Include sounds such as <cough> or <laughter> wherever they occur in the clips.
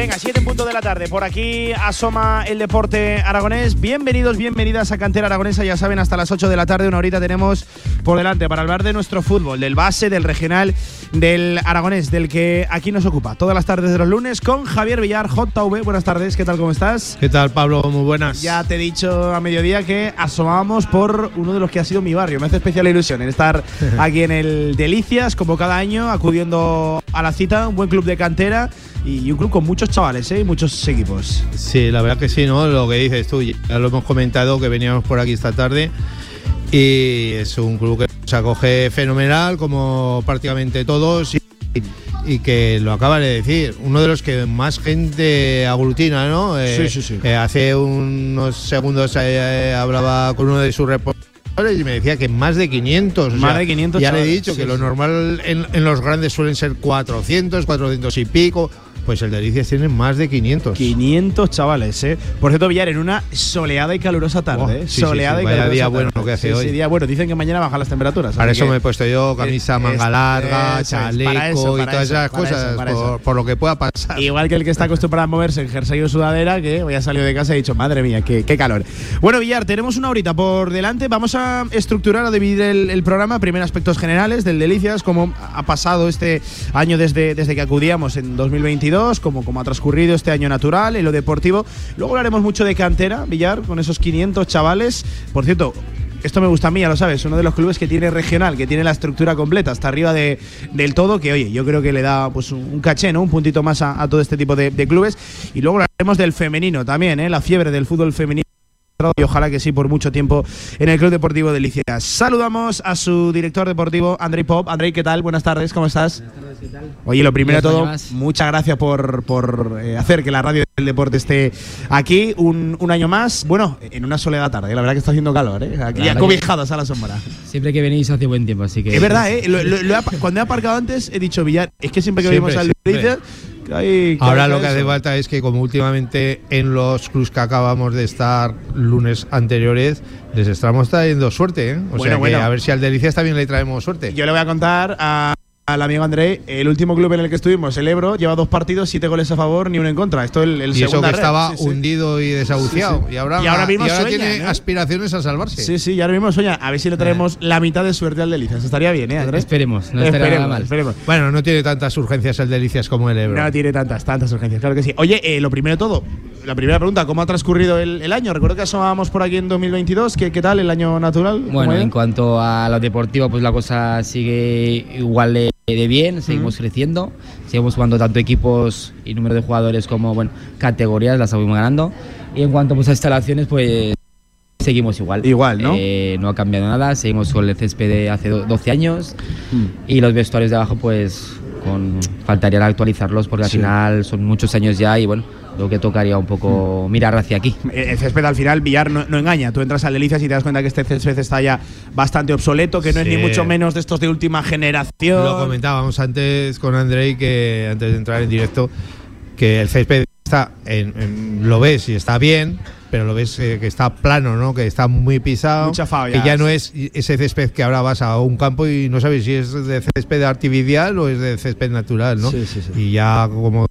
Venga, 7 en punto de la tarde. Por aquí asoma el deporte aragonés. Bienvenidos, bienvenidas a Cantera Aragonesa. Ya saben, hasta las 8 de la tarde, una horita tenemos por delante para hablar de nuestro fútbol, del base, del regional, del aragonés, del que aquí nos ocupa. Todas las tardes de los lunes con Javier Villar, JV. Buenas tardes, ¿qué tal? ¿Cómo estás? ¿Qué tal, Pablo? Muy buenas. Ya te he dicho a mediodía que asomábamos por uno de los que ha sido mi barrio. Me hace especial ilusión en estar <laughs> aquí en el Delicias, como cada año, acudiendo a la cita. Un buen club de cantera y un club con muchos chavales ¿eh? muchos equipos. Sí, la verdad que sí, ¿no? Lo que dices tú, ya lo hemos comentado que veníamos por aquí esta tarde y es un club que se acoge fenomenal como prácticamente todos y, y que lo acaba de decir, uno de los que más gente aglutina, ¿no? Eh, Sí, sí, sí. eh, hace unos segundos eh, hablaba con uno de sus reporteros y me decía que más de 500. o Más sea, de 500 Ya le he dicho sí, que lo normal en, en los grandes suelen ser 400, 400 y pico. Pues el Delicias tiene más de 500. 500 chavales, ¿eh? Por cierto, Villar, en una soleada y calurosa tarde, Oh, ¿eh? sí, sí, soleada sí, y vaya calurosa día tarde. bueno lo que hace hoy. sí, día bueno. Dicen que mañana bajan las temperaturas. Para eso me he puesto yo camisa Eh, manga larga, eso chaleco para eso, y todas eso, esas cosas por, por lo que pueda pasar. Igual que el que está acostumbrado a moverse en jersey o sudadera, que hoy ha salido de casa y ha dicho, madre mía, qué, qué calor. Bueno, Villar, tenemos una horita por delante. Vamos a estructurar, a dividir el, el programa. Primero, aspectos generales del Delicias, cómo ha pasado este año desde, desde que acudíamos en 2022, cómo, cómo ha transcurrido este año natural, en lo deportivo. Luego hablaremos mucho de cantera, Villar, con esos 500 chavales. Por cierto, esto me gusta a mí, ya lo sabes, uno de los clubes que tiene regional, que tiene la estructura completa, hasta arriba de, del todo, que oye, yo creo que le da pues un, caché, ¿no? Un puntito más a, todo este tipo de, clubes. Y luego hablaremos del femenino también, ¿eh? La fiebre del fútbol femenino. Y ojalá que sí por mucho tiempo en el Club Deportivo de. Saludamos a su director deportivo, Andrei Pop. Andrei, ¿qué tal? Buenas tardes, ¿cómo estás? Oye, lo primero de todo, más. muchas gracias por, por eh, hacer que la radio del deporte esté aquí un, un año más. Bueno, en una soledad tarde, la verdad que está haciendo calor, ¿eh? Aquí ya cobijados a la sombra. Siempre que venís hace buen tiempo, así que. Es verdad, ¿eh? Lo- lo- lo he ap- cuando he aparcado antes he dicho Villar, es que siempre que Siempre, venimos al que Ahora lo que hace falta es que como últimamente en los clubs que acabamos de estar lunes anteriores, les estamos trayendo suerte, ¿eh? O Bueno, sea que bueno. a ver si al Delicias también le traemos suerte. Yo le voy a contar a- al amigo André, el último club en el que estuvimos, el Ebro, lleva dos partidos, siete goles a favor, ni uno en contra. Esto el, el y eso que red, estaba sí, sí. hundido y desahuciado. Sí, sí. Y ahora, Y ahora mismo sueña, tiene ¿no? aspiraciones a salvarse. Sí, sí, y ahora mismo sueña. A ver si le traemos la mitad de suerte al Delicias. Estaría bien, ¿eh, André? Esperemos, no esperemos, mal. esperemos. Bueno, no tiene tantas urgencias el Delicias como el Ebro. No tiene tantas, tantas urgencias, claro que sí. Oye, eh, lo primero de todo, la primera pregunta, ¿cómo ha transcurrido el, el año? Recuerdo que asomábamos por aquí en 2022. ¿Qué, qué tal el año natural? ¿Cómo Bueno, en cuanto a lo deportivo, pues la cosa sigue igual de, de bien, seguimos creciendo, seguimos jugando tanto equipos y número de jugadores como bueno categorías, las seguimos ganando. Y en cuanto pues, a instalaciones, pues seguimos igual. Igual, ¿no? Eh, no ha cambiado nada, seguimos con el césped de hace do- 12 años y los vestuarios de abajo, pues con faltaría actualizarlos porque al Sí. final son muchos años ya y bueno, lo que tocaría un poco mirar hacia aquí. Eh, El césped al final, Villar no, no engaña. Tú entras al Delicias y te das cuenta que este césped está ya bastante obsoleto, que no es ni mucho menos de estos de última generación. Lo comentábamos antes con Andrei que antes de entrar en directo que el césped está en, en- lo ves y está bien, pero lo ves eh, que está plano, ¿no? Que está muy pisado, que ya, no es ese césped que ahora vas a un campo y no sabes si es de césped artificial o es de césped natural, ¿no? Sí, sí, sí. Y ya como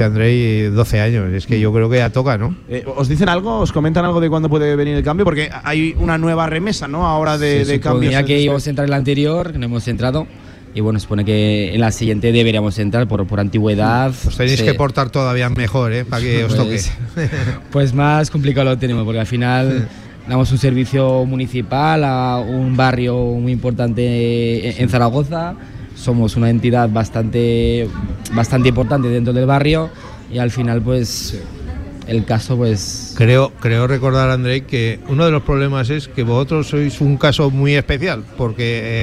dice Andrei 12 años, es que yo creo que ya toca, ¿no? Eh, ¿Os dicen algo? ¿Os comentan algo de cuándo puede venir el cambio? Porque hay una nueva remesa, ¿no? Ahora de, Se de cambios. en que este- íbamos a entrar en la anterior, no hemos entrado. Y bueno, supone que en la siguiente deberíamos entrar por, por antigüedad. Os tenéis Se- que portar todavía mejor, ¿eh? Para que os toque. Pues, <laughs> pues más complicado lo tenemos, porque al final damos un servicio municipal a un barrio muy importante en- en Zaragoza. Somos una entidad bastante, bastante importante dentro del barrio y al final, pues, el caso, pues. Creo, creo recordar, Andrei, que uno de los problemas es que vosotros sois un caso muy especial, porque eh,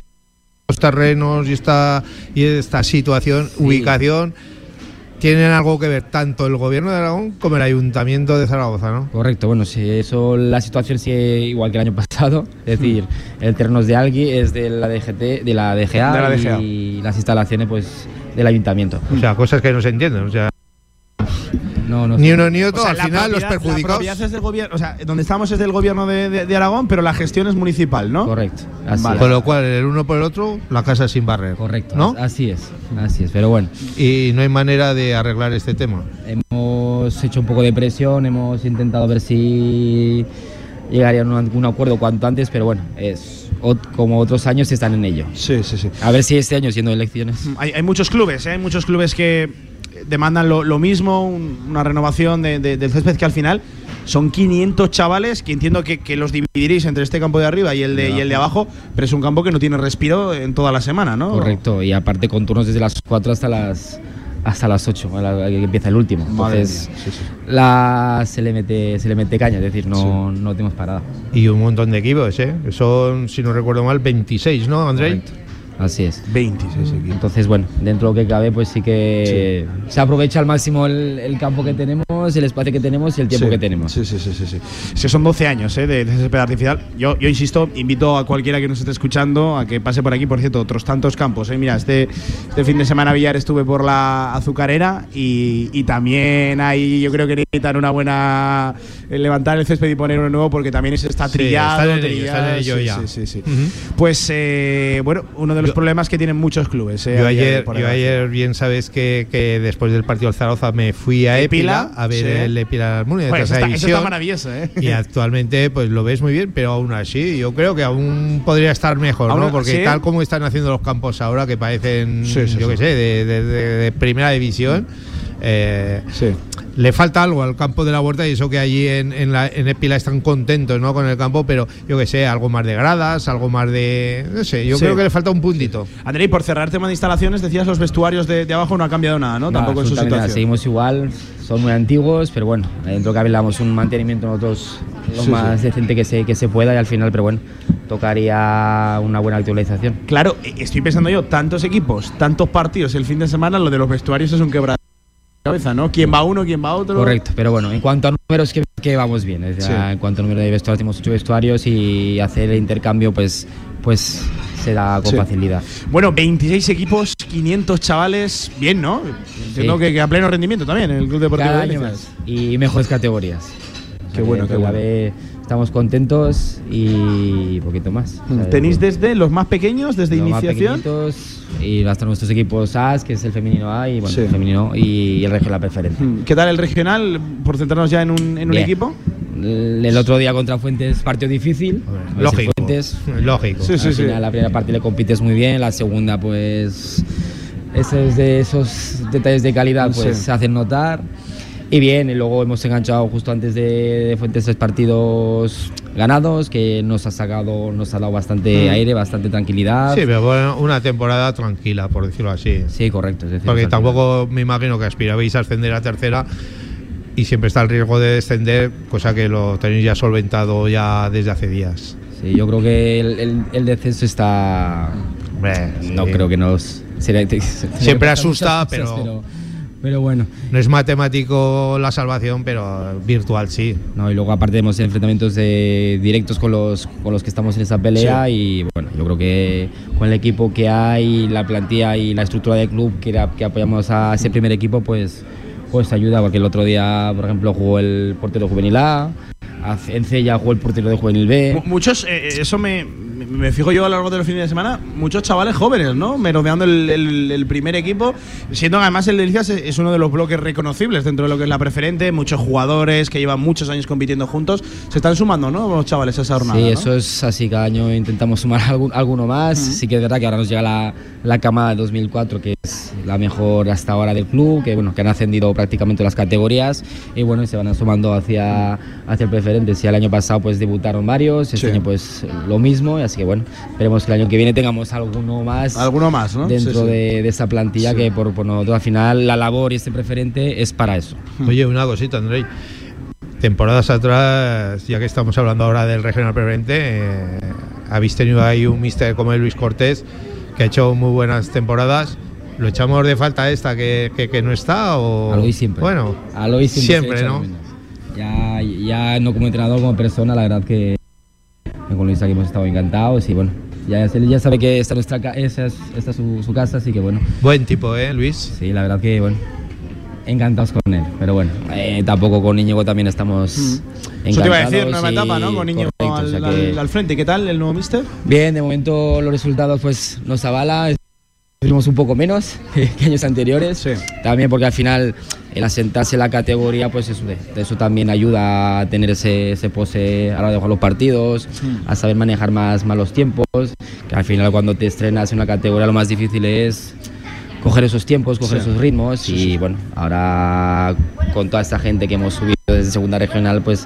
los terrenos y esta, y esta situación, ubicación, tienen algo que ver tanto el gobierno de Aragón como el ayuntamiento de Zaragoza, ¿no? Correcto, bueno, si eso la situación sigue igual que el año pasado, es decir, el terreno es de alguien, es de la DGT, de la DGA, De la DGA. y las instalaciones pues del ayuntamiento. O sea, cosas que no se entienden. O sea, No, no Ni uno ni otro, O sea, al la final los La perjudicados. propiedad es del gobierno, o sea, donde estamos es del gobierno de, de- de Aragón, pero la gestión es municipal, ¿no? Correcto. Así Vale. es. Con lo cual, el uno por el otro, la casa sin barrer. Correcto. ¿No? Así es. Así es. Pero bueno, Y no hay manera de arreglar este tema. hemos hecho un poco de presión, hemos intentado ver si llegaría a un, un acuerdo cuanto antes, pero bueno, es ot- como otros años están en ello. Sí, sí, sí. A ver si este año, siendo elecciones. Hay, hay muchos clubes, ¿eh? hay muchos clubes que demandan lo, lo mismo, un- una renovación de- de- del césped que al final son 500 chavales que entiendo que, que los dividiréis entre este campo de arriba y el de, y el de abajo, pero es un campo que no tiene respiro en toda la semana, ¿no? Correcto. Y aparte con turnos desde las 4 hasta las hasta las 8, a la que empieza el último. Entonces, mía, sí, sí. la, se, le mete, se le mete caña, es decir, no, no tenemos parada. Y un montón de equipos, ¿eh? Son, si no recuerdo mal, 26, ¿no, Andrei? Correcto. Así es. 26 equipos. Entonces, bueno, dentro de lo que cabe, pues sí que se aprovecha al máximo el, el campo que tenemos, el espacio que tenemos y el tiempo Sí, que tenemos. Sí, sí, sí, sí, sí. Es que son 12 años ¿eh? de, de césped artificial. Yo, yo insisto, invito a cualquiera que nos esté escuchando a que pase por aquí. Por cierto, otros tantos campos. ¿eh? Mira, este, este fin de semana Villar estuve por la azucarera y, y también ahí yo creo que necesitan una buena eh, levantar el césped y poner uno nuevo porque también se está Sí, trillado. en ello, trillado. ello Sí, ya. sí, sí, sí. Ujú. Pues eh, bueno, uno de los Yo- problemas que tienen muchos clubes. ¿eh? Yo de ayer, por yo ayer, bien sabes que, que después del partido del Zaragoza me fui a Épila, Épila a ver sí. el de Bueno, eso, está, eso división. está maravilloso, ¿eh? Y actualmente pues lo ves muy bien, pero aún así yo creo que aún podría estar mejor, ¿no? Porque ¿sí? tal como están haciendo los campos ahora, que parecen, yo qué sé, de, de- de- de primera división, eh, Sí. le falta algo al campo de la huerta y eso que allí en, en, la, en Épila están contentos ¿no? con el campo, pero yo que sé, algo más de gradas, algo más de... No sé, yo Sí. creo que le falta un puntito. Andrei, por cerrar tema de instalaciones, decías los vestuarios de, de abajo no ha cambiado nada, ¿no? No, Tampoco en su absolutamente nada, situación. Seguimos igual, son muy antiguos, pero bueno, dentro que damos un mantenimiento nosotros lo Sí, más sí. decente que se, que se pueda y al final, pero bueno, tocaría una buena actualización. Claro, eh, estoy pensando yo, tantos equipos, tantos partidos el fin de semana, lo de los vestuarios es un quebradero de cabeza, ¿no? ¿Quién va uno, quién va otro? Correcto, pero bueno, en cuanto a números que, que vamos bien, Sí. en cuanto a número de vestuarios, tenemos ocho vestuarios y hacer el intercambio pues, pues se da con Sí. facilidad. Bueno, 26 equipos, 500 chavales, bien, ¿no? Entiendo Sí. que, que a pleno rendimiento también en el Club Deportivo Cada de año más y mejores categorías. O sea Qué bueno, qué bueno. Estamos contentos y poquito más. O sea, ¿Tenéis desde los más pequeños, desde los más iniciación? pequeñitos y hasta nuestros equipos AS, que es el femenino A y bueno, Sí. el femenino y el regional preferente. Mm, ¿Qué tal el regional? Por centrarnos ya en un, en un equipo. El, otro día contra Fuentes partido difícil. Lógico. Fuentes, Lógico. Sí, sí, al sí. final, la primera parte le compites muy bien, la segunda pues esos de esos detalles de calidad pues Sí. se hacen notar. Y bien, y luego hemos enganchado justo antes de, de Fuentes tres partidos ganados, que nos ha sacado, nos ha dado bastante Mm. aire, bastante tranquilidad. Sí, pero bueno, una temporada tranquila, por decirlo así. Sí, correcto. es decir, Porque tampoco me imagino que aspirabais a ascender a tercera y siempre está el riesgo de descender, cosa que lo tenéis ya solventado ya desde hace días. Sí, yo creo que el, el- el descenso está. Hombre, No sí. creo que nos. <laughs> Siempre asusta, pero- pero. bueno. No es matemático la salvación, pero virtual sí. No, y luego aparte tenemos enfrentamientos de- directos con los, con los que estamos en esa pelea y bueno, yo creo que con el equipo que hay, la plantilla y la estructura del club que, era- que apoyamos a ese primer equipo, pues, pues ayuda, porque el otro día, por ejemplo, jugó el portero juvenil A, hace- en Cella jugó el portero de juvenil B. Mu- Muchos, eh, eso me, me- fijo yo a lo largo de los fines de semana, muchos chavales jóvenes, ¿no? Merodeando el, el- el primer equipo, siendo además el Delicias es uno de los bloques reconocibles dentro de lo que es la preferente, muchos jugadores que llevan muchos años compitiendo juntos, se están sumando, ¿no? Los chavales a esa jornada. Sí, ¿no? eso es así, cada año intentamos sumar <laughs> algún- alguno más. Sí que es verdad que ahora nos llega la, la camada de 2004, que es la mejor hasta ahora del club, que bueno, que han ascendido prácticamente las categorías y bueno, y se van sumando hacia, hacia el preferente. Si el año pasado pues debutaron varios, este Sí. año pues lo mismo, y así que bueno, esperemos que el año que viene tengamos alguno más Alguno más, ¿no? dentro Sí, sí. De, de esa plantilla Sí. que por, por nosotros al final la labor y este preferente es para eso. Oye, una cosita, Andrei. Temporadas atrás, ya que estamos hablando ahora del regional preferente, eh, habéis tenido ahí un mister como el Luis Cortés, que ha hecho muy buenas temporadas. ¿Lo echamos de falta esta que, que- que no está? O... A lo hoy siempre. Bueno, A lo hoy siempre, siempre, ¿no? Ya, ya no como entrenador, como persona, la verdad que con Luis aquí hemos estado encantados y bueno, ya, ya sabe que esta, nuestra, esa es, esta es su, su casa, así que bueno, Buen tipo, ¿eh, Luis? sí, la verdad que bueno, encantados con él. Pero bueno, eh, tampoco con Íñigo también estamos encantados. Eso te iba a decir, nueva etapa, ¿no? Con Niño correcto, o al, que- al frente. ¿Qué tal el nuevo mister? Bien, de momento los resultados pues nos avala. Estuvimos un poco menos <laughs> que años anteriores. Sí. También porque al final el asentarse en la categoría, pues eso, eso también ayuda a tener ese, ese pose a la hora de jugar los partidos, a saber manejar más, más los tiempos. Que al final cuando te estrenas en una categoría lo más difícil es coger esos tiempos, coger Sí. esos ritmos y bueno, ahora con toda esta gente que hemos subido desde segunda regional, pues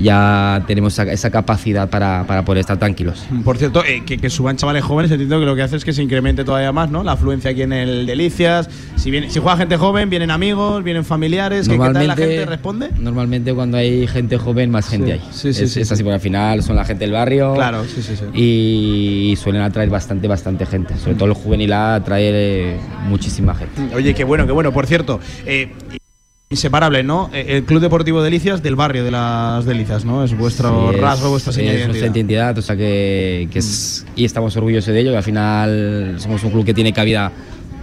ya tenemos esa, capacidad para, para poder estar tranquilos. Por cierto, eh, que, que suban chavales jóvenes, entiendo que lo que hace es que se incremente todavía más, ¿no? La afluencia aquí en el Delicias. Si, viene, si juega gente joven, vienen amigos, vienen familiares. ¿Qué, qué tal la gente responde? Normalmente cuando hay gente joven, más gente Sí, hay. sí, sí, es, sí, es sí. así, porque al final son la gente del barrio. Claro, sí, sí, sí. Y suelen atraer bastante, bastante gente. Sobre todo el juvenil A atrae eh, muchísima gente. Oye, qué bueno, qué bueno. Por cierto, eh, inseparable, ¿no? Eh, El Club Deportivo Delicias del barrio de las Delicias, ¿no? Es vuestro Sí, es- rasgo, vuestra señal de nuestra identidad. identidad, o sea que, que es, y estamos orgullosos de ello, que al final somos un club que tiene cabida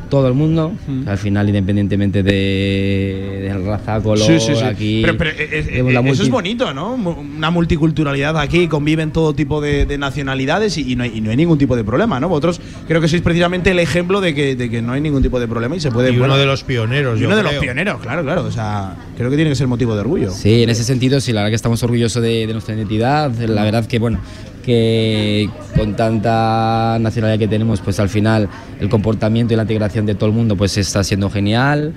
todo el mundo, Mm. al final independientemente de, de raza, color, Sí, sí, sí. aquí pero pero, eh, eh, la eso es bonito, ¿no? Una multiculturalidad aquí, conviven todo tipo de, de nacionalidades y, y no hay, y no hay ningún tipo de problema, ¿no? Vosotros creo que sois precisamente el ejemplo de que, de que no hay ningún tipo de problema y se puede. Y bueno, uno de los pioneros. y yo uno de los pioneros, claro, claro. O sea, creo que tiene que ser motivo de orgullo. Sí, en ese sentido, sí, la verdad que estamos orgullosos de, de nuestra identidad. La verdad que, bueno, que con tanta nacionalidad que tenemos, pues al final el comportamiento y la integración de todo el mundo pues está siendo genial.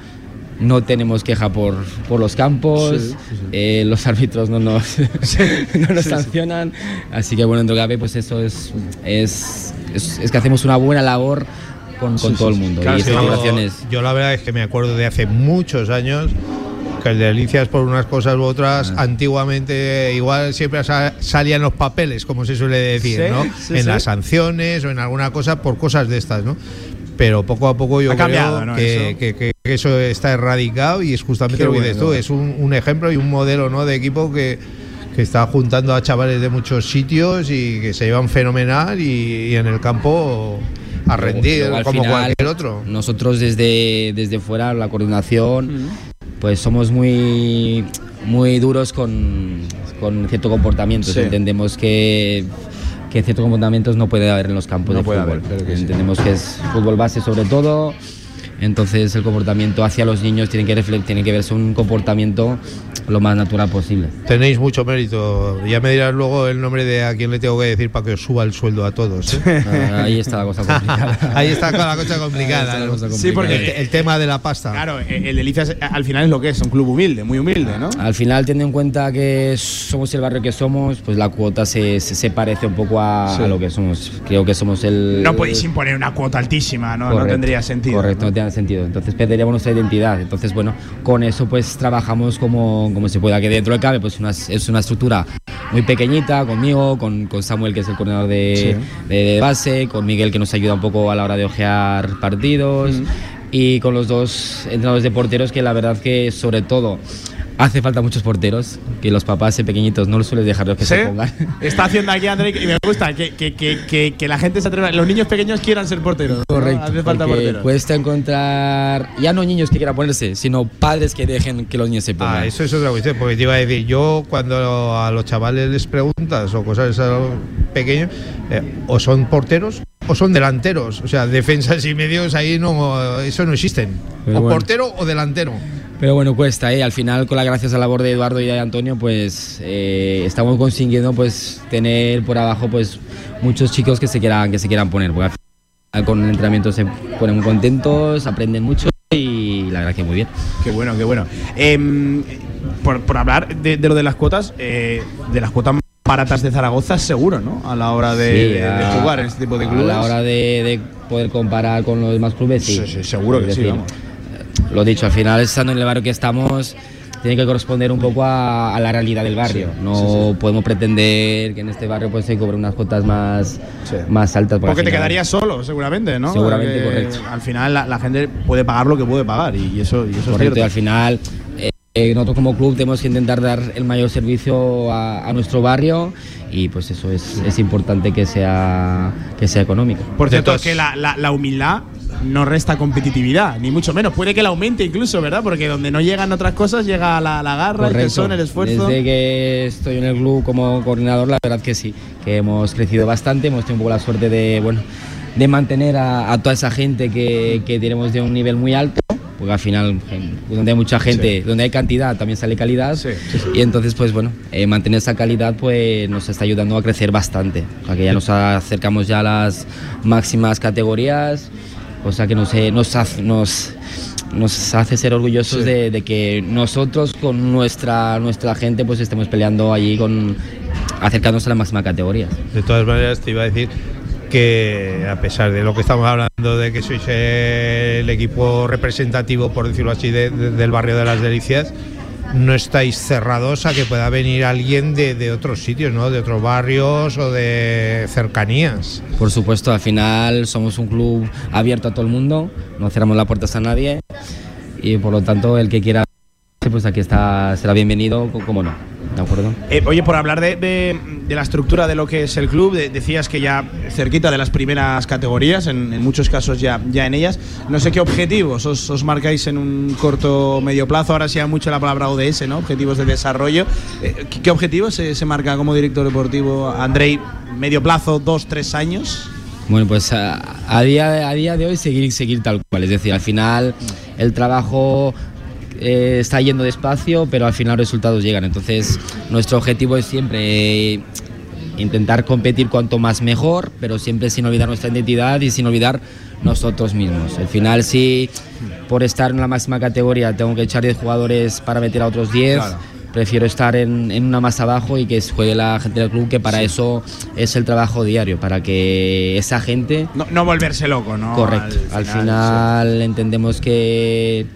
No tenemos queja por, por los campos, Sí, sí, sí. eh, los árbitros no nos, <laughs> no nos sancionan. Así que, bueno, dentro de cabe, pues eso es, es, es, es que hacemos una buena labor con, con todo el mundo. Claro, y yo- Yo la verdad es que me acuerdo de hace muchos años que el de Delicias por unas cosas u otras, Ah. antiguamente igual siempre sa- salían los papeles, como se suele decir, Sí, ¿no? sí, en sí. las sanciones o en alguna cosa por cosas de estas, ¿no? Pero poco a poco yo Ha creo cambiado, ¿no? que, Eso. que- que eso está erradicado y es justamente Qué lo que dices tú, es un, un ejemplo y un modelo ¿no? de equipo que, que está juntando a chavales de muchos sitios y que se llevan fenomenal y, y en el campo a rendir como final, cualquier otro. Nosotros desde, desde fuera, la coordinación, pues somos muy, muy duros con, con cierto comportamiento. Sí. Entendemos que, que ciertos comportamientos no puede haber en los campos No de puede fútbol. haber, sí. Entendemos que es fútbol base sobre todo. Entonces el comportamiento hacia los niños tiene que, refle- tiene que verse un comportamiento lo más natural posible. Tenéis mucho mérito. Ya me dirás luego el nombre de a quién le tengo que decir para que os suba el sueldo a todos. ¿eh? <laughs> Ah, Ahí está la cosa complicada. <laughs> Ahí está la cosa complicada. la ¿no? cosa Sí, porque- complicada. el, el tema de la pasta. Claro, eh, el Delicias al final es lo que es, un club humilde, muy humilde, ¿no? Al final, teniendo en cuenta que somos el barrio que somos, pues la cuota se, se, se parece un poco a, Sí. a lo que somos. Creo que somos el. No podéis imponer una cuota altísima, ¿no? no Correcto, tendría sentido. Correcto, ¿no? Sentido. Entonces perderíamos nuestra identidad. Entonces, bueno, con eso pues trabajamos como, como se pueda. Que dentro de cabe, pues una- es una estructura muy pequeñita, conmigo, con, con Samuel, que es el coordinador de, de base, con Miguel, que nos ayuda un poco a la hora de ojear partidos, y con los dos entrenadores de porteros, que la verdad que sobre todo hace falta muchos porteros, que los papás en pequeñitos no los suelen dejar que ¿Sí? se pongan. Está haciendo aquí André y me gusta que, que, que, que, que la gente se atreva, los niños pequeños quieran ser porteros. ¿no? Correcto. Hace falta porteros. Cuesta encontrar ya no niños que quieran ponerse, sino padres que dejen que los niños se pongan. Ah, eso es otra cuestión, porque te iba a decir, yo cuando a los chavales les preguntas o cosas a los pequeños, eh, o son porteros o son delanteros, o sea, defensas y medios ahí no, eso no existen. Pero o bueno. portero o delantero. Pero bueno, cuesta, ¿eh? Al final, con la gracias a la labor de Eduardo y de Antonio, pues eh, estamos consiguiendo pues tener por abajo pues muchos chicos que se quieran, que se quieran poner. Con el entrenamiento se ponen muy contentos, aprenden mucho y la verdad que muy bien. Qué bueno, qué bueno. Em, por, por hablar de, de lo de las cuotas, eh, de las cuotas baratas de Zaragoza, seguro, ¿no? A la hora de, Sí, jugar en este tipo de clubes. A la hora de, de poder comparar con los demás clubes, sí. Sí, sí, seguro que sí, vamos. Lo dicho, al final, estando en el barrio que estamos, tiene que corresponder un poco a, a la realidad del barrio. no podemos pretender que en este barrio pues, se cobren unas cuotas más, Sí. más altas. Porque al te quedarías solo, seguramente, ¿no? Seguramente, Porque correcto. Al final la, la gente puede pagar lo que puede pagar y eso, y eso es Correcto, y cierto. al final eh, eh, nosotros como club tenemos que intentar dar el mayor servicio a, a nuestro barrio y pues eso es, es importante que sea, que sea económico. Por cierto, todas- es que la, la- la humildad no resta competitividad, ni mucho menos. Puede que la aumente incluso, ¿verdad? Porque donde no llegan otras cosas llega la, la garra, el tesón, el esfuerzo. Desde que estoy en el club como coordinador, la verdad que sí, que hemos crecido bastante, hemos tenido un poco la suerte de, bueno, de mantener a, toda esa gente que, que tenemos de un nivel muy alto porque al final donde hay mucha gente, donde hay cantidad también sale calidad. Y entonces pues bueno, eh, mantener esa calidad pues nos está ayudando a crecer bastante, o sea que ya nos acercamos ya a las máximas categorías, o sea que nos, nos, hace, nos, nos hace ser orgullosos de, de, que nosotros con nuestra, nuestra gente pues estemos peleando allí con acercándonos a la máxima categoría. De todas maneras te iba a decir que a pesar de lo que estamos hablando de que sois el equipo representativo, por decirlo así, del barrio de las Delicias, no estáis cerrados a que pueda venir alguien de, otros sitios, ¿no? de otros barrios o de cercanías. Por supuesto, al final somos un club abierto a todo el mundo, no cerramos las puertas a nadie y por lo tanto el que quiera pues aquí está, será bienvenido, como no. ¿De acuerdo? Eh, oye, por hablar de, la estructura de lo que es el club, decías que ya cerquita de las primeras categorías, en, muchos casos ya, ya en ellas. No sé qué objetivos os, marcáis en un corto medio plazo. Ahora se ha mucho la palabra ODS, ¿no? Objetivos de desarrollo. Eh, ¿qué, objetivos se, marca como director deportivo Andrei? ¿Medio plazo, dos, tres años? Bueno, pues a, día, a día de hoy seguir, seguir tal cual. Es decir, al final el trabajo eh, está yendo despacio, pero al final los resultados llegan. Entonces, nuestro objetivo es siempre eh, intentar competir cuanto más mejor, pero siempre sin olvidar nuestra identidad y sin olvidar nosotros mismos. Al final, si por estar en la máxima categoría tengo que echar 10 jugadores para meter a otros 10, prefiero estar en, una más abajo y que juegue la gente del club, que para eso es el trabajo diario, para que esa gente... No, volverse loco, ¿no? Correcto. Al final entendemos que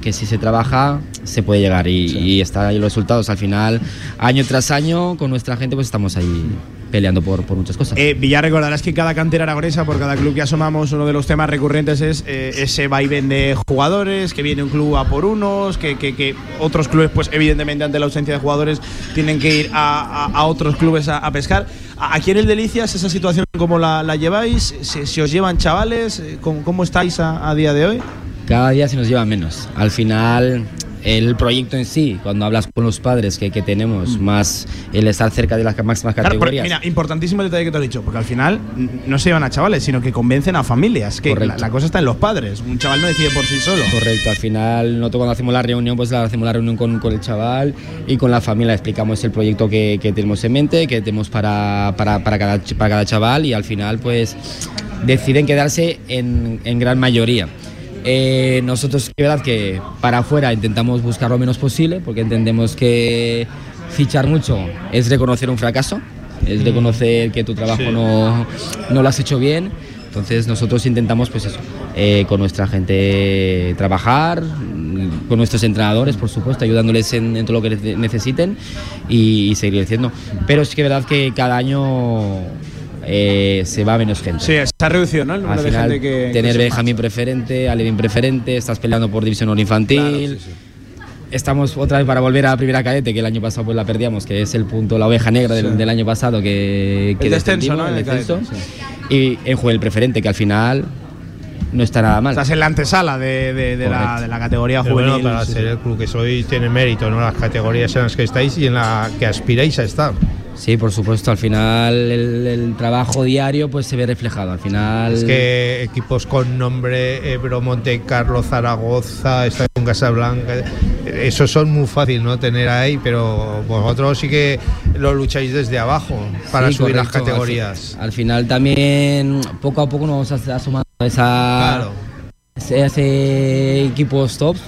que si se trabaja se puede llegar y, y están ahí los resultados. Al final, año tras año, con nuestra gente, pues estamos ahí peleando por, por muchas cosas. Eh, Villar, recordarás que cada cantera aragonesa, por cada club que asomamos, uno de los temas recurrentes es eh, ese vaivén de jugadores, que viene un club a por unos, que, que, otros clubes, pues evidentemente ante la ausencia de jugadores, tienen que ir a, a, otros clubes a, pescar. Aquí en el Delicias, esa situación, ¿cómo la, la lleváis? ¿Si, os llevan chavales? ¿Cómo, cómo estáis a día de hoy? Cada día se nos lleva menos. Al final, el proyecto en sí, cuando hablas con los padres que, que tenemos, mm. más el estar cerca de las máximas categorías. mira, importantísimo el detalle que te he dicho, porque al final no se llevan a chavales, sino que convencen a familias, que la, cosa está en los padres. Un chaval no decide por sí solo. Correcto, al final, nosotros cuando hacemos la reunión, pues la, hacemos la reunión con, con, el chaval y con la familia explicamos el proyecto que, que tenemos en mente, que tenemos para, para, para, cada, para cada chaval y al final, pues deciden quedarse en, en gran mayoría. Eh, nosotros, es verdad que para afuera intentamos buscar lo menos posible, porque entendemos que fichar mucho es reconocer un fracaso, es mm. reconocer que tu trabajo no, no, lo has hecho bien. Entonces nosotros intentamos, pues eso, eh, con nuestra gente trabajar, con nuestros entrenadores, por supuesto, ayudándoles en, todo lo que necesiten y, y seguir haciendo. Pero es que es verdad que cada año eh, se va menos gente. Sí, está reducido, ¿no? El número de gente que. Tener Benjamín preferente, Alevin preferente, estás peleando por división infantil. Estamos otra vez para volver a la primera cadete, que el año pasado pues la perdíamos, que es el punto, la oveja negra del, año pasado que, que el descenso, ¿no? El descenso. Y en juego el preferente, que al final no está nada mal. Estás en la antesala de, de, la, de la, categoría juvenil. Bueno, para ser el club que sois tiene mérito, ¿no? Las categorías en las que estáis y en la que aspiráis a estar. Sí, por supuesto, al final el, trabajo diario pues se ve reflejado. Al final es que equipos con nombre Ebro, Monte Carlo, Zaragoza, Estadio Casablanca, eso son muy fácil no tener ahí, pero vosotros sí que lo lucháis desde abajo para subir las categorías. Al, final también poco a poco nos vamos asomando a esa ese, equipos tops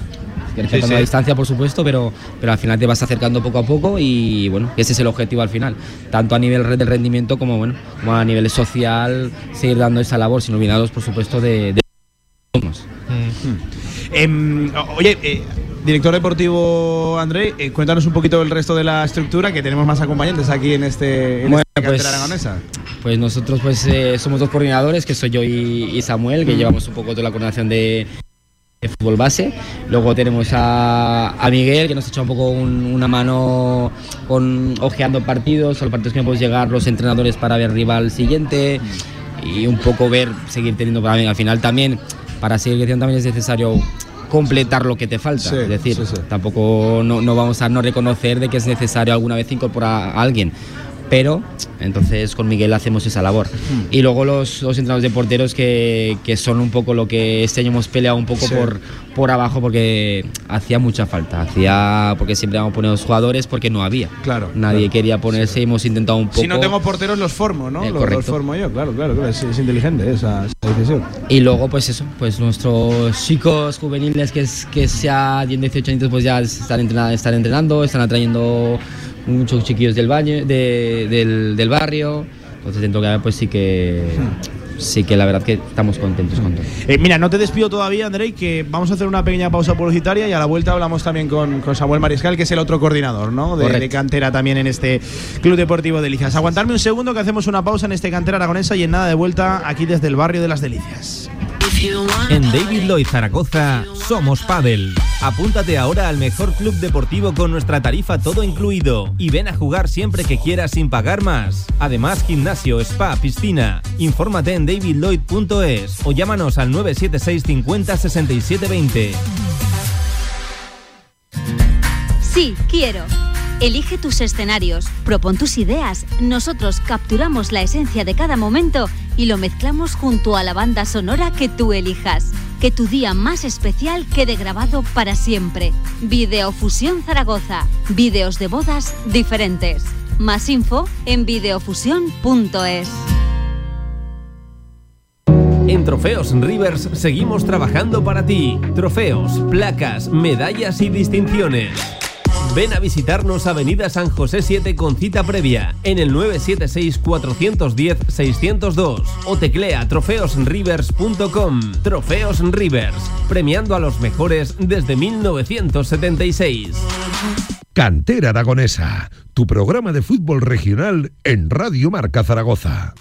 que sí, la distancia, por supuesto, pero, pero al final te vas acercando poco a poco y bueno, ese es el objetivo al final, tanto a nivel del rendimiento como, bueno, como a nivel social, seguir dando esa labor, sin olvidados, por supuesto, de... de... Mm. Em, oye, eh, director deportivo André, eh, cuéntanos un poquito el resto de la estructura, que tenemos más acompañantes aquí en este en bueno, pues, aragonesa. Pues nosotros pues eh, somos dos coordinadores, que soy yo y, Samuel, que mm. llevamos un poco toda la coordinación de, de fútbol base. Luego tenemos a, Miguel, que nos echa un poco una mano con ojeando partidos, o los partidos que no podemos llegar los entrenadores para ver rival siguiente y un poco ver, seguir teniendo para mí. Al final también para seguir creciendo también es necesario completar lo que te falta. Sí, es decir, sí, sí. tampoco no, no vamos a no reconocer de que es necesario alguna vez incorporar a alguien. Pero entonces con Miguel hacemos esa labor. Hmm. Y luego los, los entrenadores de porteros que, que son un poco lo que este año hemos peleado un poco Sí. por, por abajo porque hacía mucha falta. Hacía porque siempre poner los jugadores porque no había. Claro, Nadie claro. quería ponerse y hemos intentado un poco. Si no tengo porteros, los formo, ¿no? Eh, Los- formo yo, claro, claro, claro. Es, es inteligente esa, esa decisión. Y luego, pues eso, pues nuestros chicos juveniles que, es, que sea 10, 18 años, pues ya están entrenando, están entrenando, están atrayendo muchos chiquillos del, baño, de- del, del barrio. Entonces, dentro de pues sí que, sí que la verdad que estamos contentos con todo. Eh, mira, no te despido todavía, Andrei, que vamos a hacer una pequeña pausa publicitaria y a la vuelta hablamos también con, con Samuel Mariscal, que es el otro coordinador, ¿no? De, cantera también en este Club Deportivo Delicias. Aguantarme un segundo que hacemos una pausa en este cantera aragonesa y en nada de vuelta aquí desde el barrio de las Delicias. En David Lloyd Zaragoza somos Padel. Apúntate ahora al mejor club deportivo con nuestra tarifa todo incluido y ven a jugar siempre que quieras sin pagar más. Además, gimnasio, spa, piscina. Infórmate en davidlloyd.es o llámanos al 976 50 67 20. Sí, quiero. Elige tus escenarios, propon tus ideas. Nosotros capturamos la esencia de cada momento y lo mezclamos junto a la banda sonora que tú elijas. Que tu día más especial quede grabado para siempre. Videofusión Zaragoza. Videos de bodas diferentes. Más info en videofusión.es. En Trofeos Rivers seguimos trabajando para ti. Trofeos, placas, medallas y distinciones. Ven a visitarnos Avenida San José 7 con cita previa en el 976-410-602 o teclea trofeosrivers.com. Trofeos Rivers, premiando a los mejores desde 1976. Cantera Aragonesa, tu programa de fútbol regional en Radio Marca Zaragoza.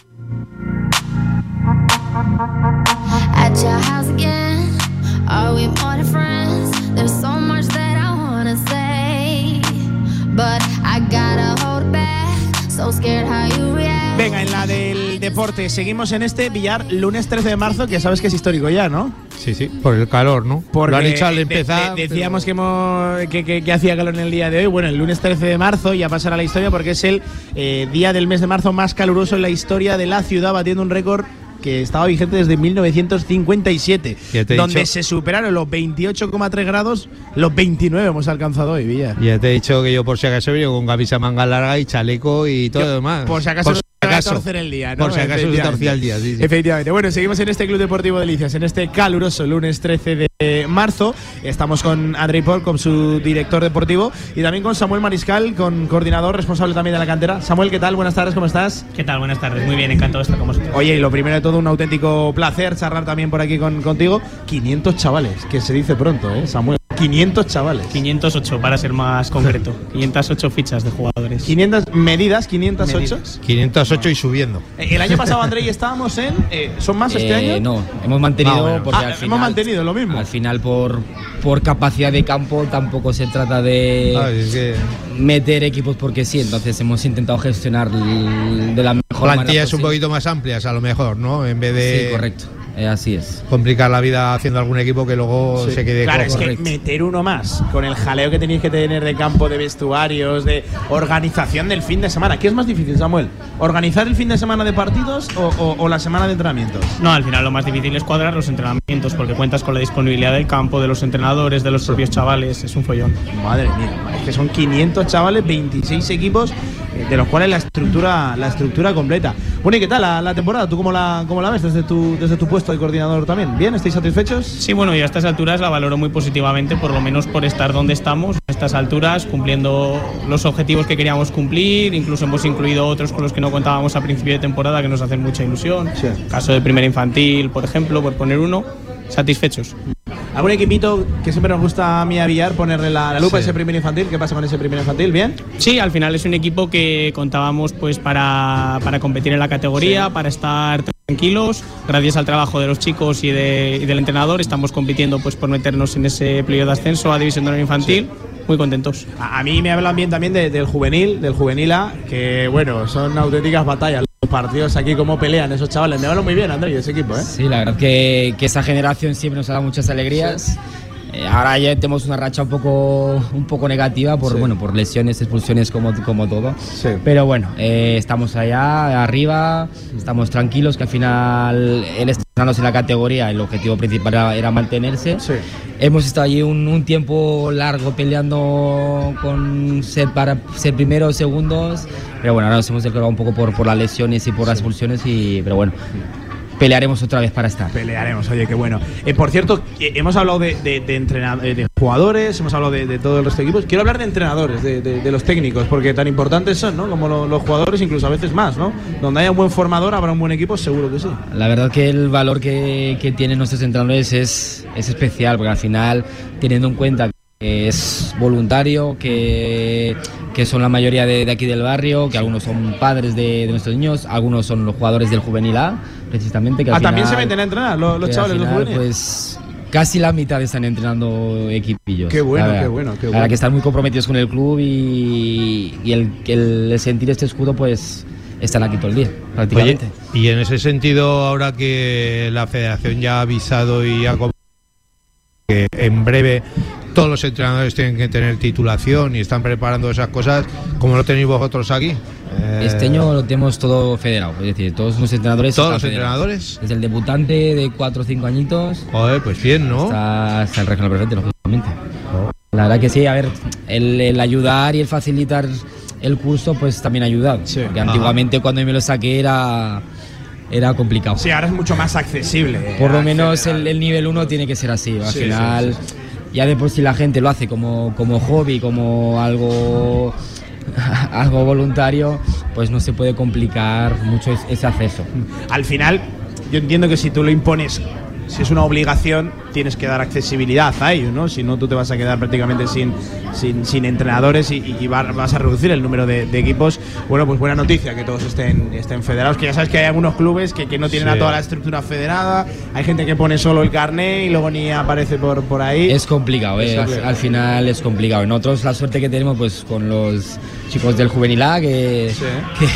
at your house again. Are we more than friends? Venga, en la del deporte, seguimos en este billar lunes 13 de marzo, que sabes que es histórico ya, ¿no? Sí, sí, por el calor, ¿no? Porque Lo han dicho al de- empezar. de- decíamos pero- que, hemos- que, que- que hacía calor en el día de hoy. Bueno, el lunes 13 de marzo ya pasará la historia porque es el eh, día del mes de marzo más caluroso en la historia de la ciudad, batiendo un récord que estaba vigente desde 1957, Ya te he donde dicho. se superaron los 28,3 grados, los 29 hemos alcanzado hoy, Villar. Ya te he dicho que yo por si acaso vengo con camisa manga larga y chaleco y todo lo demás. Por si acaso te va a torcer el día, ¿no? Por si acaso se Efectivamente. torcía el día, sí, sí. Efectivamente. Bueno, seguimos en este Club Deportivo Delicias, en este caluroso lunes 13 de marzo. Estamos con Andrei Paul, con su director deportivo, y también con Samuel Mariscal, con coordinador responsable también de la cantera. Samuel, ¿qué tal? Buenas tardes, ¿cómo estás? ¿Qué tal? Buenas tardes. Muy bien, encantado de estar con vosotros. Oye, y lo primero de todo, un auténtico placer charlar también por aquí con, contigo. 500 chavales, que se dice pronto, ¿eh, Samuel? 500 chavales. 508 para ser más concreto. <laughs> 508 fichas de jugadores. 500 medidas, 508. Medidas. 508 y subiendo. Eh, El año pasado, Andrei, estábamos en. eh, ¿Son más este Eh, año? No, hemos mantenido menos. porque Ah, al hemos final, mantenido lo mismo. Al final, por, por capacidad de campo, tampoco se trata de Ah, es que meter equipos porque sí. Entonces hemos intentado gestionar de la mejor manera plantillas un poquito más amplias a lo mejor, ¿no? En vez de Sí, correcto. Eh, así es. complicar la vida haciendo algún equipo que luego Sí. se quede Claro, cojo. es que meter uno más con el jaleo que tenéis que tener de campo, de vestuarios, de organización del fin de semana. ¿Qué es más difícil, Samuel? ¿Organizar el fin de semana de partidos o, o- o la semana de entrenamientos? No, al final lo más difícil es cuadrar los entrenamientos porque cuentas con la disponibilidad del campo, de los entrenadores, de los propios chavales. Es un follón. Madre mía, es que son 500 chavales, 26 equipos, de los cuales la estructura, la estructura completa. Bueno, ¿y qué tal la, la temporada? ¿Tú cómo la, cómo la ves desde tu, desde tu puesto de coordinador también? ¿Bien? ¿Estáis satisfechos? Sí, bueno, y a estas alturas la valoro muy positivamente, por lo menos por estar donde estamos, a estas alturas, cumpliendo los objetivos que queríamos cumplir, incluso hemos incluido otros con los que no contábamos a principio de temporada que nos hacen mucha ilusión. Sí. Caso de primera infantil, por ejemplo, por poner uno, satisfechos. ¿Algún equipito que siempre nos gusta a mí a Villar ponerle la, la lupa a Sí. ese primer infantil? ¿Qué pasa con ese primer infantil? ¿Bien? Sí, al final es un equipo que contábamos pues para, para competir en la categoría, para estar tranquilos. Gracias al trabajo de los chicos y, de- y del entrenador estamos compitiendo pues por meternos en ese periodo de ascenso a División de Infantil. Muy contentos. A, a mí me hablan bien también de- del juvenil, del juvenil A, que bueno, son auténticas batallas. Partidos aquí, cómo pelean esos chavales. Me hablo muy bien, Andrés, ese equipo, ¿eh? Sí, la verdad que, que esa generación siempre nos ha dado muchas alegrías. Ahora ya tenemos una racha un poco, un poco negativa por, Sí. bueno, por lesiones, expulsiones como, como todo. Sí. Pero bueno, eh, estamos allá, arriba, estamos tranquilos, que al final él estrenándose en la categoría, el objetivo principal era, era mantenerse. Sí. Hemos estado allí un, un tiempo largo peleando con ser para ser primeros, segundos, pero bueno, ahora nos hemos declarado un poco por, por las lesiones y por las expulsiones, y, pero bueno, pelearemos otra vez para estar. Pelearemos, oye, qué bueno. Eh, por cierto, eh, hemos hablado de, de, de eh, de jugadores, hemos hablado de, de todo el resto de equipos. Quiero hablar de entrenadores, de los técnicos, porque tan importantes son, ¿no? Como lo- los jugadores, incluso a veces más, ¿no? Donde haya un buen formador, habrá un buen equipo, seguro que sí. La verdad que el valor que, que tienen nuestros entrenadores es, es especial, porque al final, teniendo en cuenta que es voluntario, que, que son la mayoría de, de aquí del barrio, que algunos son padres de, de nuestros niños, algunos son los jugadores del Juvenil A, precisamente. Que al Ah, también se meten a entrenar los, chavales, los juveniles. Pues casi la mitad están entrenando equipillos. Qué bueno, qué bueno, qué bueno. verdad que están muy comprometidos con el club y, y el, el sentir este escudo, pues están aquí todo el día, Oye, prácticamente. y en ese sentido, ahora que la federación ya ha avisado y ha que en breve todos los entrenadores tienen que tener titulación y están preparando esas cosas, como lo tenéis vosotros aquí. Eh, Este año lo tenemos todo federado, es decir, todos los entrenadores. ¿Todos los federados. entrenadores? Desde el debutante de 4 o 5 añitos Joder, pues bien, ¿no? hasta, hasta el regional preferente, lógicamente. La verdad que sí, a ver, el, el ayudar y el facilitar el curso, pues también ha ayudado. Sí. Porque Ajá. antiguamente cuando yo me lo saqué era, era complicado. Sí, ahora es mucho más accesible. Por lo Ah, menos el, el nivel 1 tiene que ser así. Al Sí, final, sí, ya de por sí la gente lo hace como, como hobby, como algo, <laughs> algo voluntario, pues no se puede complicar mucho es- ese acceso. Al final, yo entiendo que si tú lo impones, si es una obligación, tienes que dar accesibilidad a ello, ¿no? Si no, tú te vas a quedar prácticamente sin, sin, sin entrenadores y, y va- vas a reducir el número de, de equipos. Bueno, pues buena noticia que todos estén, estén federados, que ya sabes que hay algunos clubes que, que no tienen Sí. a toda la estructura federada, hay gente que pone solo el carné y luego ni aparece por, por ahí. Es complicado, eh, al, final es complicado. Nosotros la suerte que tenemos pues con los chicos del Juvenil A, que, Sí. <laughs> que